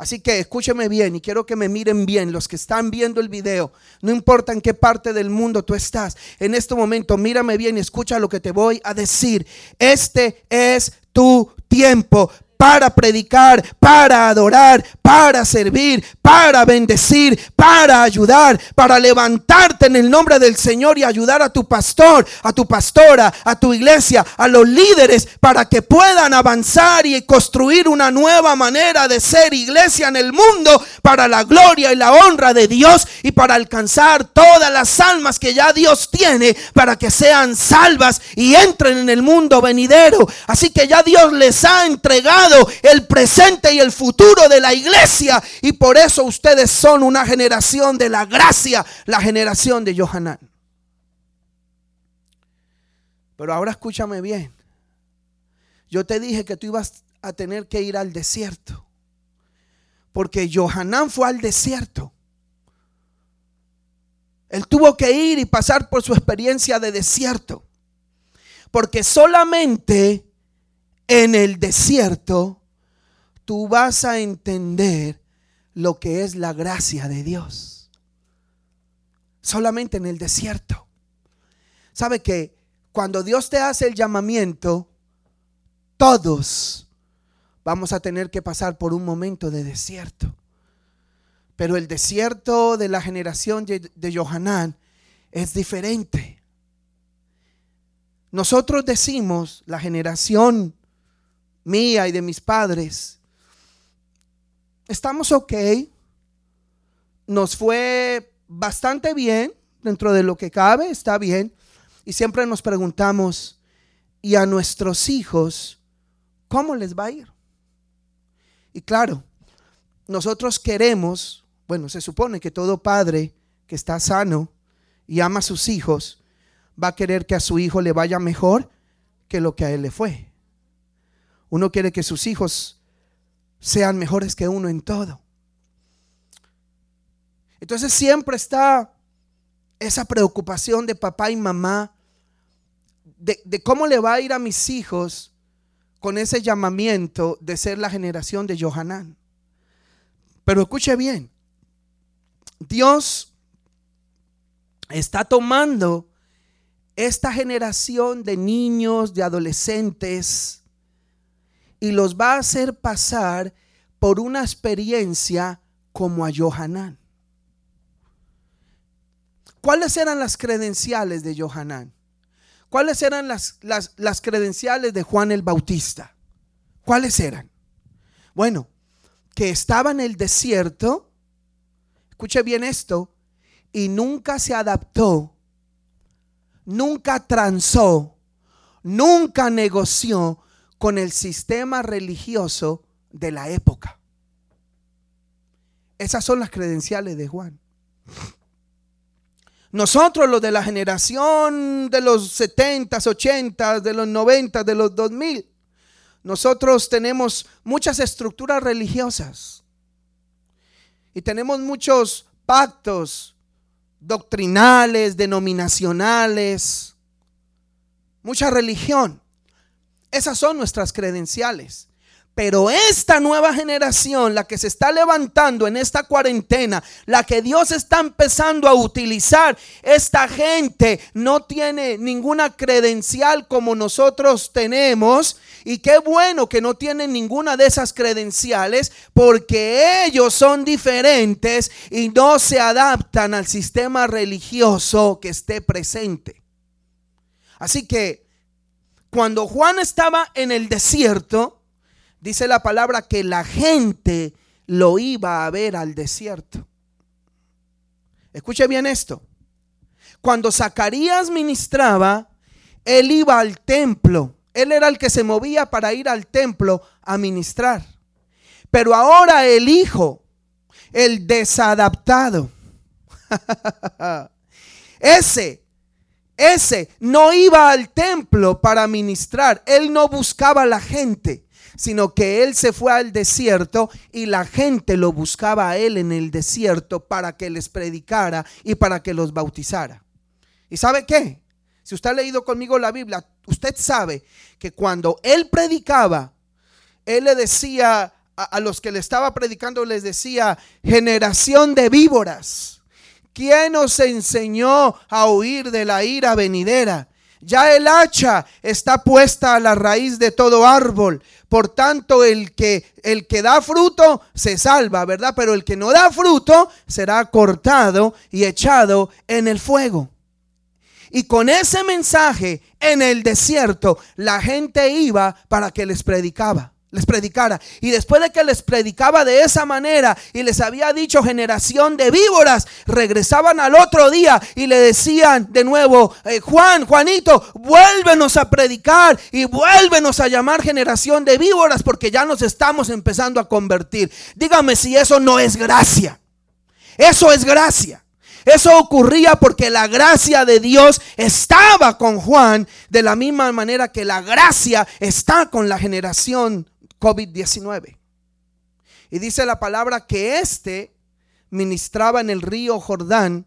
Así que escúcheme bien y quiero que me miren bien los que están viendo el video. No importa en qué parte del mundo tú estás. En este momento mírame bien y escucha lo que te voy a decir. Este es tu tiempo para predicar, para adorar, para servir, para bendecir, para ayudar, para levantarte en el nombre del Señor y ayudar a tu pastor, a tu pastora, a tu iglesia, a los líderes, para que puedan avanzar y construir una nueva manera de ser iglesia en el mundo para la gloria y la honra de Dios y para alcanzar todas las almas que ya Dios tiene para que sean salvas y entren en el mundo venidero. Así que ya Dios les ha entregado el presente y el futuro de la iglesia. Y por eso ustedes son una generación de la gracia, la generación de Johanán. Pero ahora escúchame bien. Yo te dije que tú ibas a tener que ir al desierto. Porque Johanán fue al desierto. Él tuvo que ir y pasar por su experiencia de desierto. Porque solamente en el desierto, tú vas a entender lo que es la gracia de Dios. Solamente en el desierto. ¿Sabe que cuando Dios te hace el llamamiento, todos vamos a tener que pasar por un momento de desierto? Pero el desierto de la generación de Johanán es diferente. Nosotros decimos, la generación mía y de mis padres. Estamos ok. Nos fue bastante bien dentro de lo que cabe, está bien. Y siempre nos preguntamos, ¿y a nuestros hijos cómo les va a ir? Y claro, nosotros queremos, bueno, se supone que todo padre que está sano y ama a sus hijos, va a querer que a su hijo le vaya mejor que lo que a él le fue. Uno quiere que sus hijos sean mejores que uno en todo. Entonces siempre está esa preocupación de papá y mamá de, cómo le va a ir a mis hijos con ese llamamiento de ser la generación de Johanán. Pero escuche bien, Dios está tomando esta generación de niños, de adolescentes, y los va a hacer pasar por una experiencia como a Johanán. ¿Cuáles eran las credenciales de Johanán? ¿Cuáles eran las, las, las, credenciales de Juan el Bautista? ¿Cuáles eran? Bueno, que estaba en el desierto, escuche bien esto, y nunca se adaptó, nunca transó, nunca negoció con el sistema religioso de la época. Esas son las credenciales de Juan. Nosotros, los de la generación de los 70, 80, de los 90, de los 2000, nosotros tenemos muchas estructuras religiosas y tenemos muchos pactos doctrinales, denominacionales, mucha religión. Esas son nuestras credenciales. Pero esta nueva generación, la que se está levantando en esta cuarentena, la que Dios está empezando a utilizar, esta gente no tiene ninguna credencial como nosotros tenemos. Y qué bueno que no tienen ninguna de esas credenciales porque ellos son diferentes y no se adaptan al sistema religioso que esté presente. Así que cuando Juan estaba en el desierto, Dice la palabra que la gente lo iba a ver al desierto. Escuche bien esto. Cuando Zacarías ministraba, él iba al templo. Él era el que se movía para ir al templo a ministrar. Pero ahora el hijo, el desadaptado, [laughs] ese, ese no iba al templo para ministrar. Él no buscaba a la gente sino que él se fue al desierto y la gente lo buscaba a él en el desierto para que les predicara y para que los bautizara. ¿Y sabe qué? Si usted ha leído conmigo la Biblia, usted sabe que cuando él predicaba, él le decía a, los que le estaba predicando, les decía, generación de víboras. ¿Quién os enseñó a huir de la ira venidera? Ya el hacha está puesta a la raíz de todo árbol. Por tanto, el que, el que da fruto se salva, ¿verdad? Pero el que no da fruto será cortado y echado en el fuego. Y con ese mensaje en el desierto, la gente iba para que les predicaba les predicara. Y después de que les predicaba de esa manera y les había dicho generación de víboras, regresaban al otro día y le decían de nuevo, eh, Juan, Juanito, vuélvenos a predicar y vuélvenos a llamar generación de víboras porque ya nos estamos empezando a convertir. Dígame si eso no es gracia. Eso es gracia. Eso ocurría porque la gracia de Dios estaba con Juan de la misma manera que la gracia está con la generación COVID-19. Y dice la palabra que éste ministraba en el río Jordán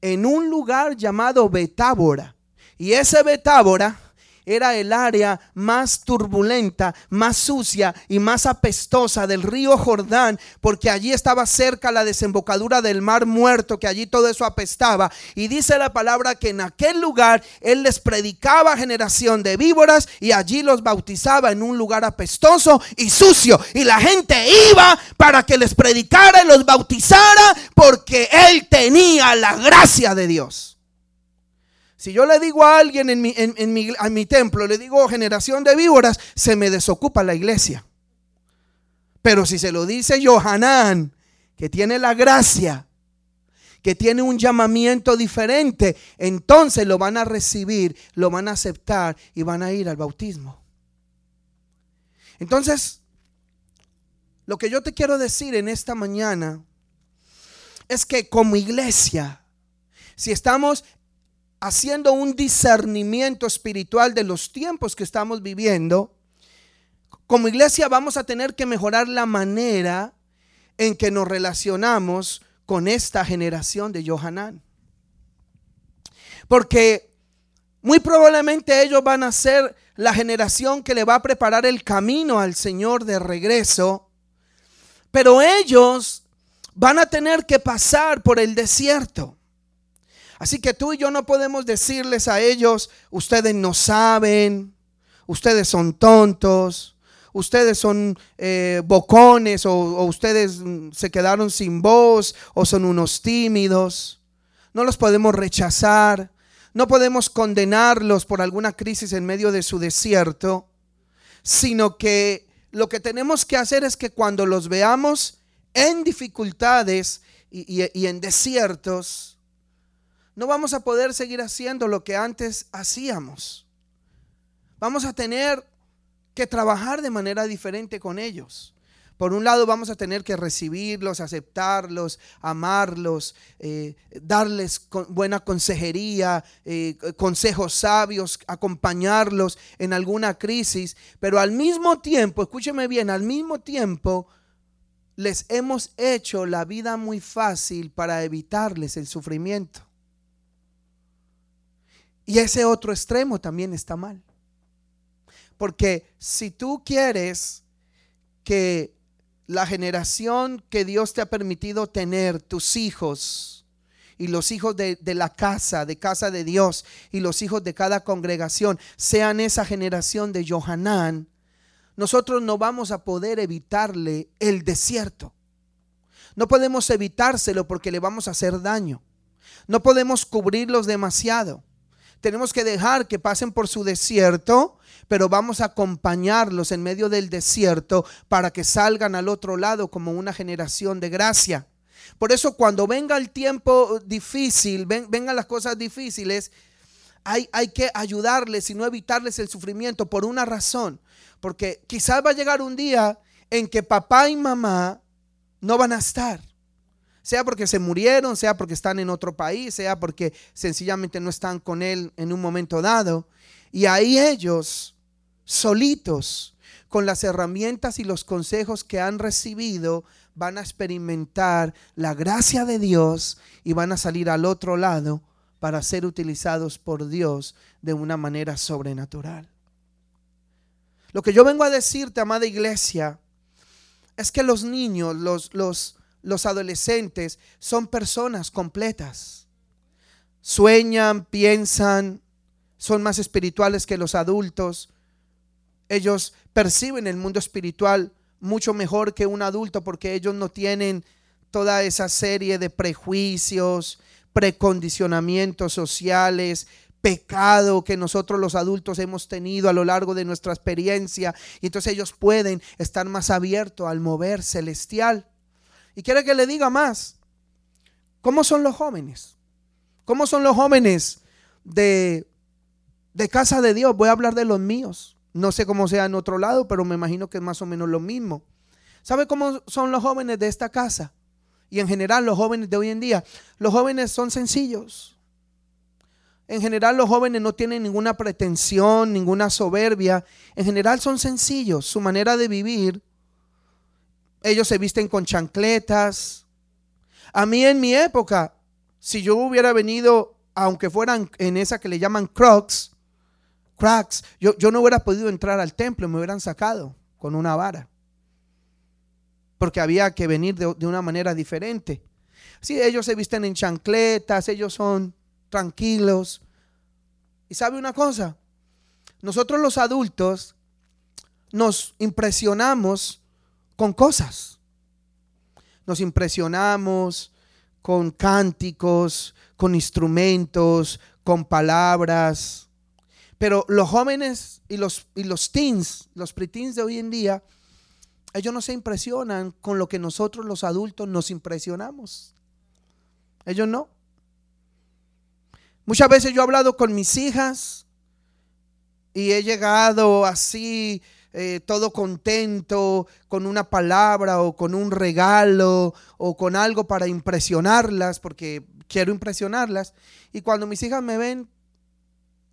en un lugar llamado Betábora. Y ese Betábora era el área más turbulenta, más sucia y más apestosa del río Jordán, porque allí estaba cerca la desembocadura del mar muerto, que allí todo eso apestaba. Y dice la palabra que en aquel lugar él les predicaba generación de víboras y allí los bautizaba en un lugar apestoso y sucio. Y la gente iba para que les predicara y los bautizara porque él tenía la gracia de Dios. Si yo le digo a alguien en mi, en, mi, mi templo, le digo generación de víboras, se me desocupa la iglesia. Pero si se lo dice Johanán, que tiene la gracia, que tiene un llamamiento diferente, entonces lo van a recibir, lo van a aceptar y van a ir al bautismo. Entonces, lo que yo te quiero decir en esta mañana es que como iglesia, si estamos haciendo un discernimiento espiritual de los tiempos que estamos viviendo, como iglesia vamos a tener que mejorar la manera en que nos relacionamos con esta generación de Johanán. Porque muy probablemente ellos van a ser la generación que le va a preparar el camino al Señor de regreso, pero ellos van a tener que pasar por el desierto. Así que tú y yo no podemos decirles a ellos, ustedes no saben, ustedes son tontos, ustedes son eh, bocones o, ustedes mm, se quedaron sin voz o son unos tímidos. No los podemos rechazar, no podemos condenarlos por alguna crisis en medio de su desierto, sino que lo que tenemos que hacer es que cuando los veamos en dificultades y, en desiertos, no vamos a poder seguir haciendo lo que antes hacíamos. Vamos a tener que trabajar de manera diferente con ellos. Por un lado vamos a tener que recibirlos, aceptarlos, amarlos, eh, darles buena consejería, eh, consejos sabios, acompañarlos en alguna crisis, pero al mismo tiempo, escúcheme bien, al mismo tiempo les hemos hecho la vida muy fácil para evitarles el sufrimiento. Y ese otro extremo también está mal. Porque si tú quieres que la generación que Dios te ha permitido tener, tus hijos y los hijos de, la casa, de casa de Dios y los hijos de cada congregación, sean esa generación de Johanán, nosotros no vamos a poder evitarle el desierto. No podemos evitárselo porque le vamos a hacer daño. No podemos cubrirlos demasiado. Tenemos que dejar que pasen por su desierto pero vamos a acompañarlos en medio del desierto para que salgan al otro lado como una generación de gracia. Por eso cuando venga el tiempo difícil, vengan las cosas difíciles, hay, hay que ayudarles y no evitarles el sufrimiento por una razón. Porque quizás va a llegar un día en que papá y mamá no van a estar. Sea porque se murieron, sea porque están en otro país, sea porque sencillamente no están con él en un momento dado. Y ahí ellos, solitos, con las herramientas y los consejos que han recibido, van a experimentar la gracia de Dios y van a salir al otro lado para ser utilizados por Dios de una manera sobrenatural. Lo que yo vengo a decirte, amada iglesia, es que los niños, los, los, los adolescentes son personas completas. Sueñan, piensan, son más espirituales que los adultos. Ellos perciben el mundo espiritual mucho mejor que un adulto porque ellos no tienen toda esa serie de prejuicios, precondicionamientos sociales, pecado que nosotros los adultos hemos tenido a lo largo de nuestra experiencia. Y entonces ellos pueden estar más abiertos al mover celestial. Y quiere que le diga más. ¿Cómo son los jóvenes? ¿Cómo son los jóvenes de de casa de Dios, voy a hablar de los míos. No sé cómo sea en otro lado, pero me imagino que es más o menos lo mismo. ¿Sabe cómo son los jóvenes de esta casa? Y en general los jóvenes de hoy en día. Los jóvenes son sencillos. En general los jóvenes no tienen ninguna pretensión, ninguna soberbia. En general son sencillos. Su manera de vivir. Ellos se visten con chancletas. A mí en mi época, si yo hubiera venido, aunque fueran en esa que le llaman crocs, cracks. Yo, yo no hubiera podido entrar al templo, me hubieran sacado con una vara. Porque había que venir de, de una manera diferente. Sí, ellos se visten en chancletas, ellos son tranquilos. Y sabe una cosa, nosotros los adultos nos impresionamos con cosas. Nos impresionamos con cánticos, con instrumentos, con palabras. Pero los jóvenes y los, y los teens, los preteens de hoy en día, ellos no se impresionan con lo que nosotros los adultos nos impresionamos. Ellos no. Muchas veces yo he hablado con mis hijas y he llegado así, eh, todo contento, con una palabra o con un regalo o con algo para impresionarlas, porque quiero impresionarlas. Y cuando mis hijas me ven,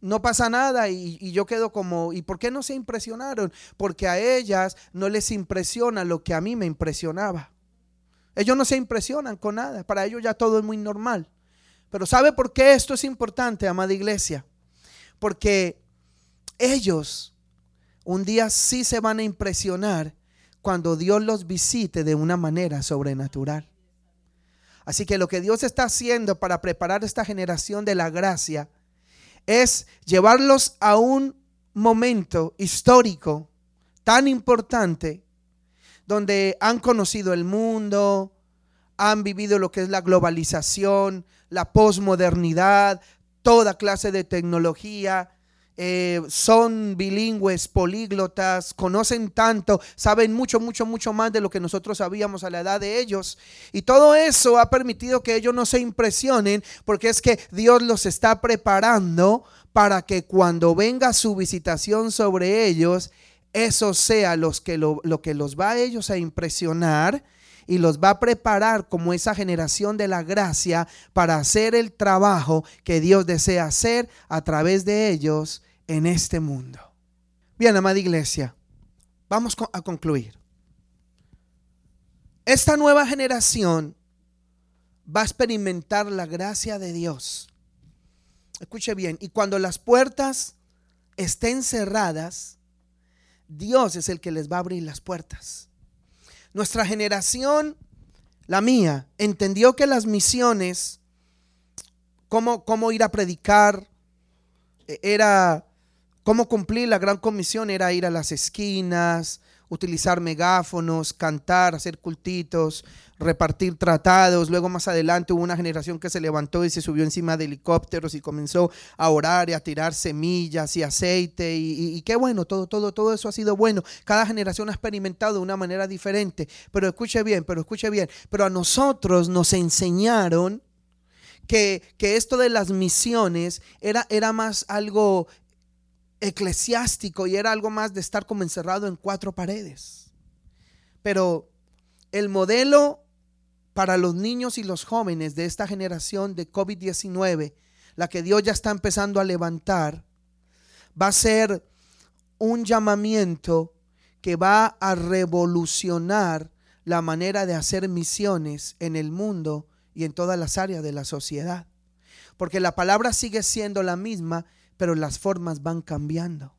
no pasa nada y, yo quedo como, ¿y por qué no se impresionaron? Porque a ellas no les impresiona lo que a mí me impresionaba. Ellos no se impresionan con nada, para ellos ya todo es muy normal. Pero ¿sabe por qué esto es importante, amada iglesia? Porque ellos un día sí se van a impresionar cuando Dios los visite de una manera sobrenatural. Así que lo que Dios está haciendo para preparar esta generación de la gracia es llevarlos a un momento histórico tan importante donde han conocido el mundo, han vivido lo que es la globalización, la posmodernidad, toda clase de tecnología, eh, son bilingües, políglotas, conocen tanto, saben mucho, mucho, mucho más de lo que nosotros sabíamos a la edad de ellos. Y todo eso ha permitido que ellos no se impresionen porque es que Dios los está preparando para que cuando venga su visitación sobre ellos, eso sea lo, lo que los va a ellos a impresionar y los va a preparar como esa generación de la gracia para hacer el trabajo que Dios desea hacer a través de ellos en este mundo. Bien, amada iglesia, vamos a concluir. Esta nueva generación va a experimentar la gracia de Dios. Escuche bien, y cuando las puertas estén cerradas, Dios es el que les va a abrir las puertas. Nuestra generación, la mía, entendió que las misiones, cómo, cómo ir a predicar, e-, era Cómo cumplir la gran comisión era ir a las esquinas, utilizar megáfonos, cantar, hacer cultitos, repartir tratados. Luego más adelante hubo una generación que se levantó y se subió encima de helicópteros y comenzó a orar y a tirar semillas y aceite. Y, qué bueno, todo, todo, todo eso ha sido bueno. Cada generación ha experimentado de una manera diferente. Pero escuche bien, pero escuche bien. Pero a nosotros nos enseñaron que, que, esto de las misiones era, era más algo eclesiástico y era algo más de estar como encerrado en cuatro paredes. Pero el modelo para los niños y los jóvenes de esta generación de COVID-19, la que Dios ya está empezando a levantar, va a ser un llamamiento que va a revolucionar la manera de hacer misiones en el mundo y en todas las áreas de la sociedad. Porque la palabra sigue siendo la misma pero las formas van cambiando.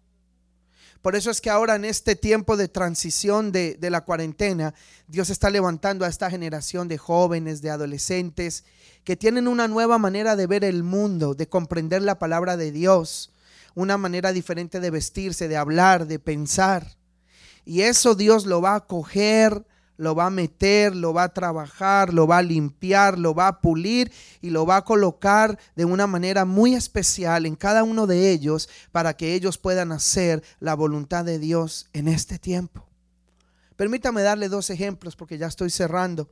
Por eso es que ahora en este tiempo de transición de, la cuarentena, Dios está levantando a esta generación de jóvenes, de adolescentes, que tienen una nueva manera de ver el mundo, de comprender la palabra de Dios, una manera diferente de vestirse, de hablar, de pensar. Y eso Dios lo va a coger lo va a meter, lo va a trabajar, lo va a limpiar, lo va a pulir y lo va a colocar de una manera muy especial en cada uno de ellos para que ellos puedan hacer la voluntad de Dios en este tiempo. Permítame darle dos ejemplos porque ya estoy cerrando.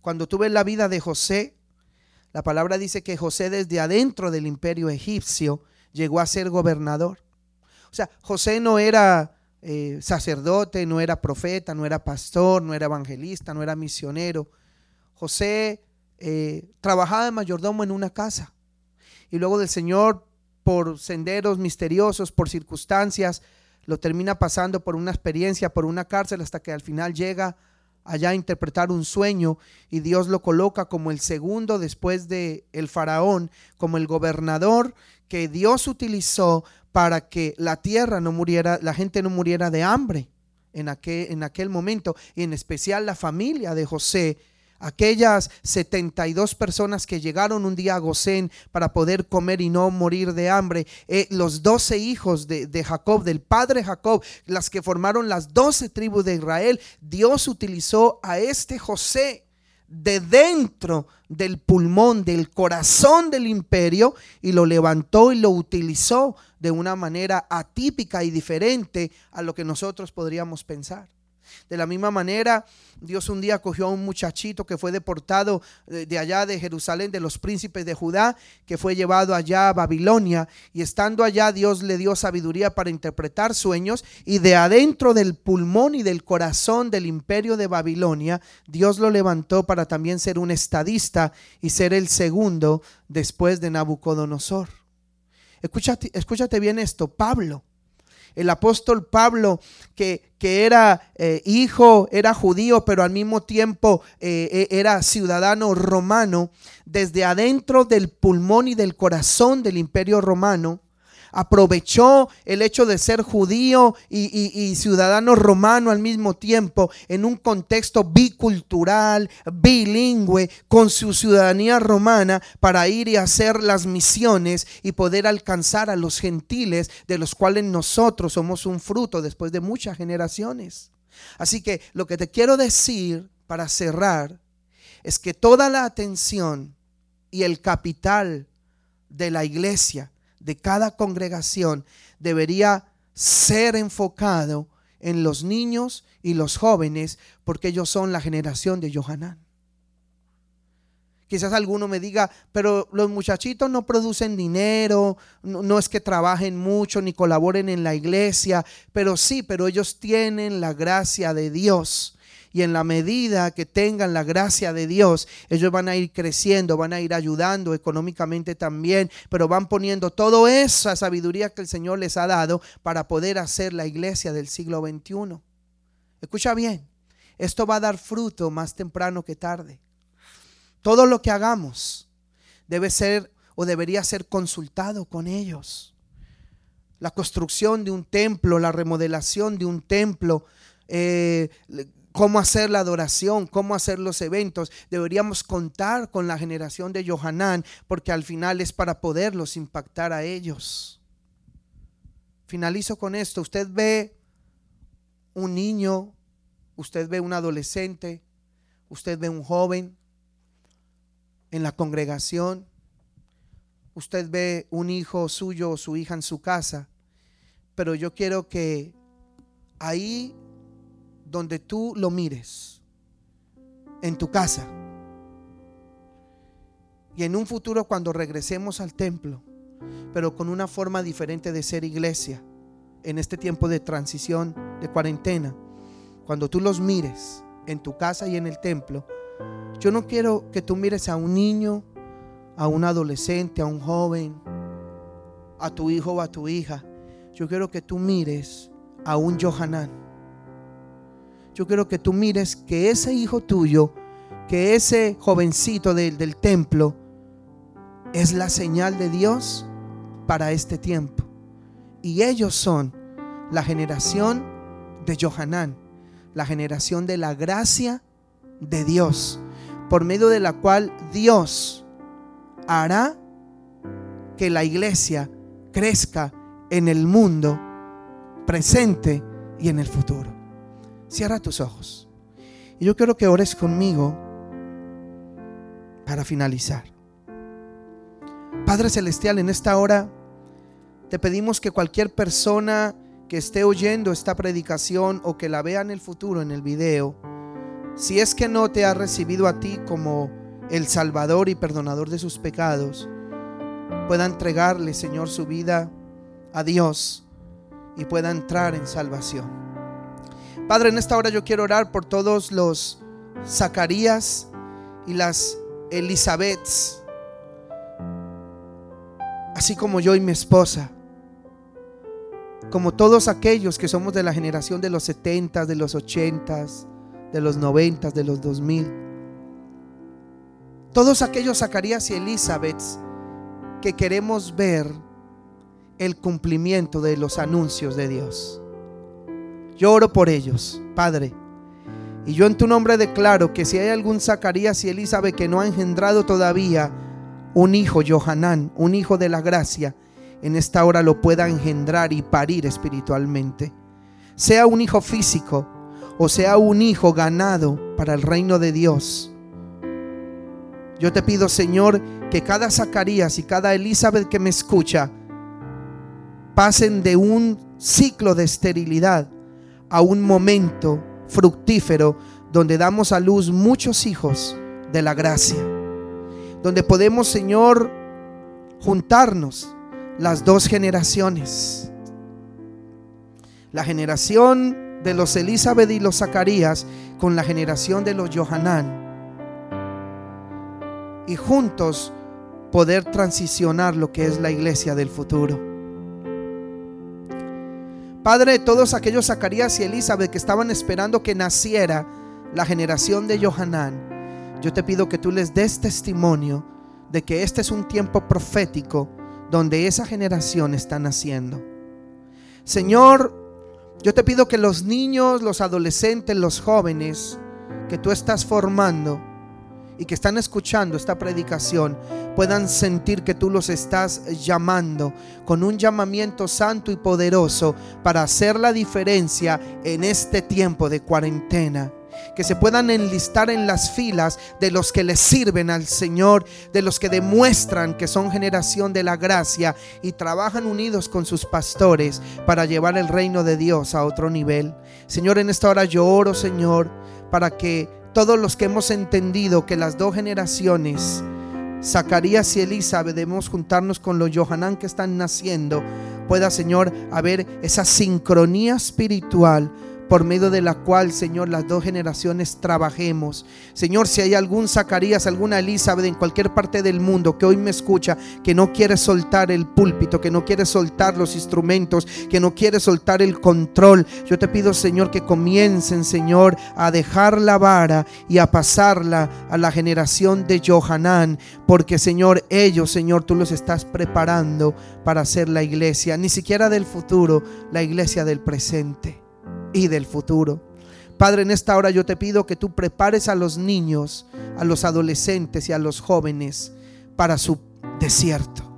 Cuando tuve la vida de José, la palabra dice que José desde adentro del imperio egipcio llegó a ser gobernador. O sea, José no era eh, sacerdote, no era profeta, no era pastor, no era evangelista, no era misionero. José eh, trabajaba de mayordomo en una casa. Y luego del Señor, por senderos misteriosos, por circunstancias, lo termina pasando por una experiencia, por una cárcel, hasta que al final llega allá a interpretar un sueño y Dios lo coloca como el segundo después de el faraón, como el gobernador que Dios utilizó para que la tierra no muriera, la gente no muriera de hambre en aquel, en aquel momento, y en especial la familia de José, aquellas 72 personas que llegaron un día a Gosén para poder comer y no morir de hambre, eh, los 12 hijos de, de, Jacob, del padre Jacob, las que formaron las 12 tribus de Israel, Dios utilizó a este José de dentro del pulmón, del corazón del imperio, y lo levantó y lo utilizó de una manera atípica y diferente a lo que nosotros podríamos pensar. De la misma manera, Dios un día cogió a un muchachito que fue deportado de allá de Jerusalén, de los príncipes de Judá, que fue llevado allá a Babilonia. Y estando allá, Dios le dio sabiduría para interpretar sueños. Y de adentro del pulmón y del corazón del imperio de Babilonia, Dios lo levantó para también ser un estadista y ser el segundo después de Nabucodonosor. Escúchate, escúchate bien esto, Pablo. El apóstol Pablo, que, que era eh, hijo, era judío, pero al mismo tiempo eh, eh, era ciudadano romano, desde adentro del pulmón y del corazón del imperio romano, aprovechó el hecho de ser judío y, ciudadano romano al mismo tiempo en un contexto bicultural, bilingüe, con su ciudadanía romana para ir y hacer las misiones y poder alcanzar a los gentiles de los cuales nosotros somos un fruto después de muchas generaciones. Así que lo que te quiero decir para cerrar es que toda la atención y el capital de la iglesia, de cada congregación, debería ser enfocado en los niños y los jóvenes, porque ellos son la generación de Johanán. Quizás alguno me diga, pero los muchachitos no producen dinero, no, no, es que trabajen mucho ni colaboren en la iglesia, pero sí, pero ellos tienen la gracia de Dios y en la medida que tengan la gracia de Dios, ellos van a ir creciendo, van a ir ayudando económicamente también, pero van poniendo toda esa sabiduría que el Señor les ha dado para poder hacer la iglesia del siglo XXI. Escucha bien, esto va a dar fruto más temprano que tarde. Todo lo que hagamos debe ser o debería ser consultado con ellos. La construcción de un templo, la remodelación de un templo, eh, cómo hacer la adoración, cómo hacer los eventos. Deberíamos contar con la generación de Johanán porque al final es para poderlos impactar a ellos. Finalizo con esto. Usted ve un niño, usted ve un adolescente, usted ve un joven en la congregación, usted ve un hijo suyo o su hija en su casa, pero yo quiero que ahí donde tú lo mires, en tu casa. Y en un futuro cuando regresemos al templo, pero con una forma diferente de ser iglesia, en este tiempo de transición, de cuarentena, cuando tú los mires en tu casa y en el templo, yo no quiero que tú mires a un niño, a un adolescente, a un joven, a tu hijo o a tu hija. Yo quiero que tú mires a un Johanán yo quiero que tú mires que ese hijo tuyo, que ese jovencito del templo, es la señal de Dios para este tiempo. Y ellos son la generación de Johanán, la generación de la gracia de Dios, por medio de la cual Dios hará que la iglesia crezca en el mundo presente y en el futuro. Cierra tus ojos. Y yo quiero que ores conmigo para finalizar. Padre Celestial, en esta hora te pedimos que cualquier persona que esté oyendo esta predicación o que la vea en el futuro en el video, si es que no te ha recibido a ti como el Salvador y perdonador de sus pecados, pueda entregarle, Señor, su vida a Dios y pueda entrar en salvación. Padre, en esta hora yo quiero orar por todos los Zacarías y las Elizabeths, así como yo y mi esposa, como todos aquellos que somos de la generación de los 70, de los 80, de los 90, de los 2000. Todos aquellos Zacarías y Elizabeth que queremos ver el cumplimiento de los anuncios de Dios. Yo oro por ellos, Padre. Y yo en tu nombre declaro que si hay algún Zacarías y Elizabeth que no ha engendrado todavía un hijo, Johanán, un hijo de la gracia, en esta hora lo pueda engendrar y parir espiritualmente. Sea un hijo físico o sea un hijo ganado para el reino de Dios. Yo te pido, Señor, que cada Zacarías y cada Elizabeth que me escucha pasen de un ciclo de esterilidad a un momento fructífero donde damos a luz muchos hijos de la gracia. Donde podemos, Señor, juntarnos las dos generaciones. La generación de los Elizabeth y los Zacarías con la generación de los Johanán. Y juntos poder transicionar lo que es la iglesia del futuro. Padre, todos aquellos Zacarías y Elizabeth que estaban esperando que naciera la generación de Johanán, yo te pido que tú les des testimonio de que este es un tiempo profético donde esa generación está naciendo. Señor, yo te pido que los niños, los adolescentes, los jóvenes que tú estás formando y que están escuchando esta predicación puedan sentir que tú los estás llamando con un llamamiento santo y poderoso para hacer la diferencia en este tiempo de cuarentena que se puedan enlistar en las filas de los que le sirven al Señor, de los que demuestran que son generación de la gracia y trabajan unidos con sus pastores para llevar el reino de Dios a otro nivel. Señor, en esta hora yo oro, Señor, para que todos los que hemos entendido que las dos generaciones, Zacarías y Elizabeth, debemos juntarnos con los Johanán que están naciendo, pueda, Señor, haber esa sincronía espiritual por medio de la cual, Señor, las dos generaciones trabajemos. Señor, si hay algún Zacarías, alguna Elizabeth en cualquier parte del mundo que hoy me escucha, que no quiere soltar el púlpito, que no quiere soltar los instrumentos, que no quiere soltar el control, yo te pido, Señor, que comiencen, Señor, a dejar la vara y a pasarla a la generación de Johanán, porque, Señor, ellos, Señor, tú los estás preparando para ser la iglesia, ni siquiera del futuro, la iglesia del presente y del futuro. Padre, en esta hora yo te pido que tú prepares a los niños, a los adolescentes y a los jóvenes para su desierto.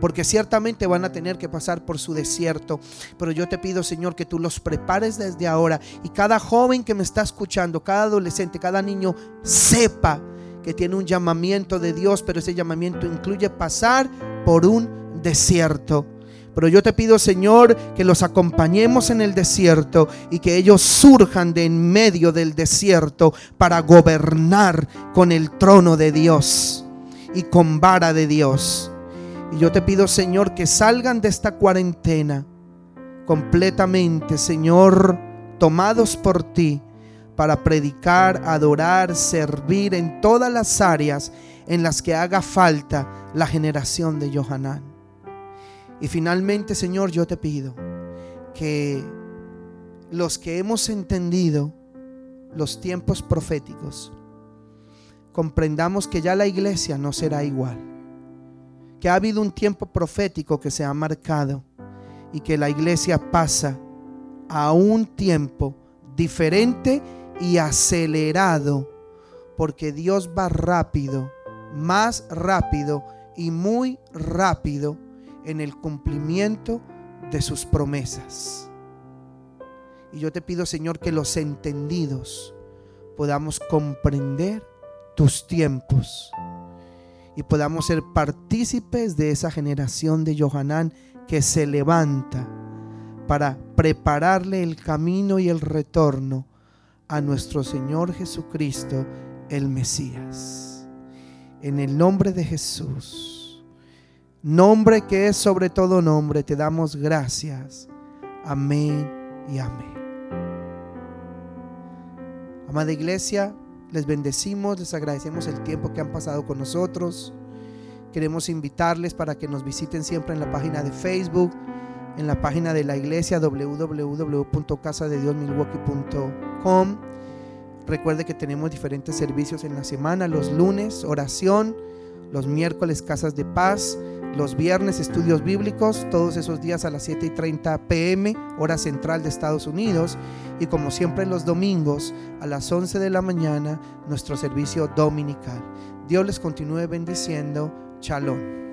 Porque ciertamente van a tener que pasar por su desierto. Pero yo te pido, Señor, que tú los prepares desde ahora. Y cada joven que me está escuchando, cada adolescente, cada niño, sepa que tiene un llamamiento de Dios. Pero ese llamamiento incluye pasar por un desierto. Pero yo te pido, Señor, que los acompañemos en el desierto y que ellos surjan de en medio del desierto para gobernar con el trono de Dios y con vara de Dios. Y yo te pido, Señor, que salgan de esta cuarentena completamente, Señor, tomados por ti para predicar, adorar, servir en todas las áreas en las que haga falta la generación de Johanán. Y finalmente, Señor, yo te pido que los que hemos entendido los tiempos proféticos, comprendamos que ya la iglesia no será igual, que ha habido un tiempo profético que se ha marcado y que la iglesia pasa a un tiempo diferente y acelerado, porque Dios va rápido, más rápido y muy rápido en el cumplimiento de sus promesas. Y yo te pido, Señor, que los entendidos podamos comprender tus tiempos y podamos ser partícipes de esa generación de Johanán que se levanta para prepararle el camino y el retorno a nuestro Señor Jesucristo, el Mesías. En el nombre de Jesús nombre que es sobre todo nombre, te damos gracias. Amén y amén. Amada iglesia, les bendecimos, les agradecemos el tiempo que han pasado con nosotros. Queremos invitarles para que nos visiten siempre en la página de Facebook, en la página de la iglesia www.casadediosmilwaukee.com. Recuerde que tenemos diferentes servicios en la semana, los lunes oración, los miércoles casas de paz, los viernes estudios bíblicos, todos esos días a las 7 y 30 pm, hora central de Estados Unidos. Y como siempre los domingos a las 11 de la mañana, nuestro servicio dominical. Dios les continúe bendiciendo. Shalom.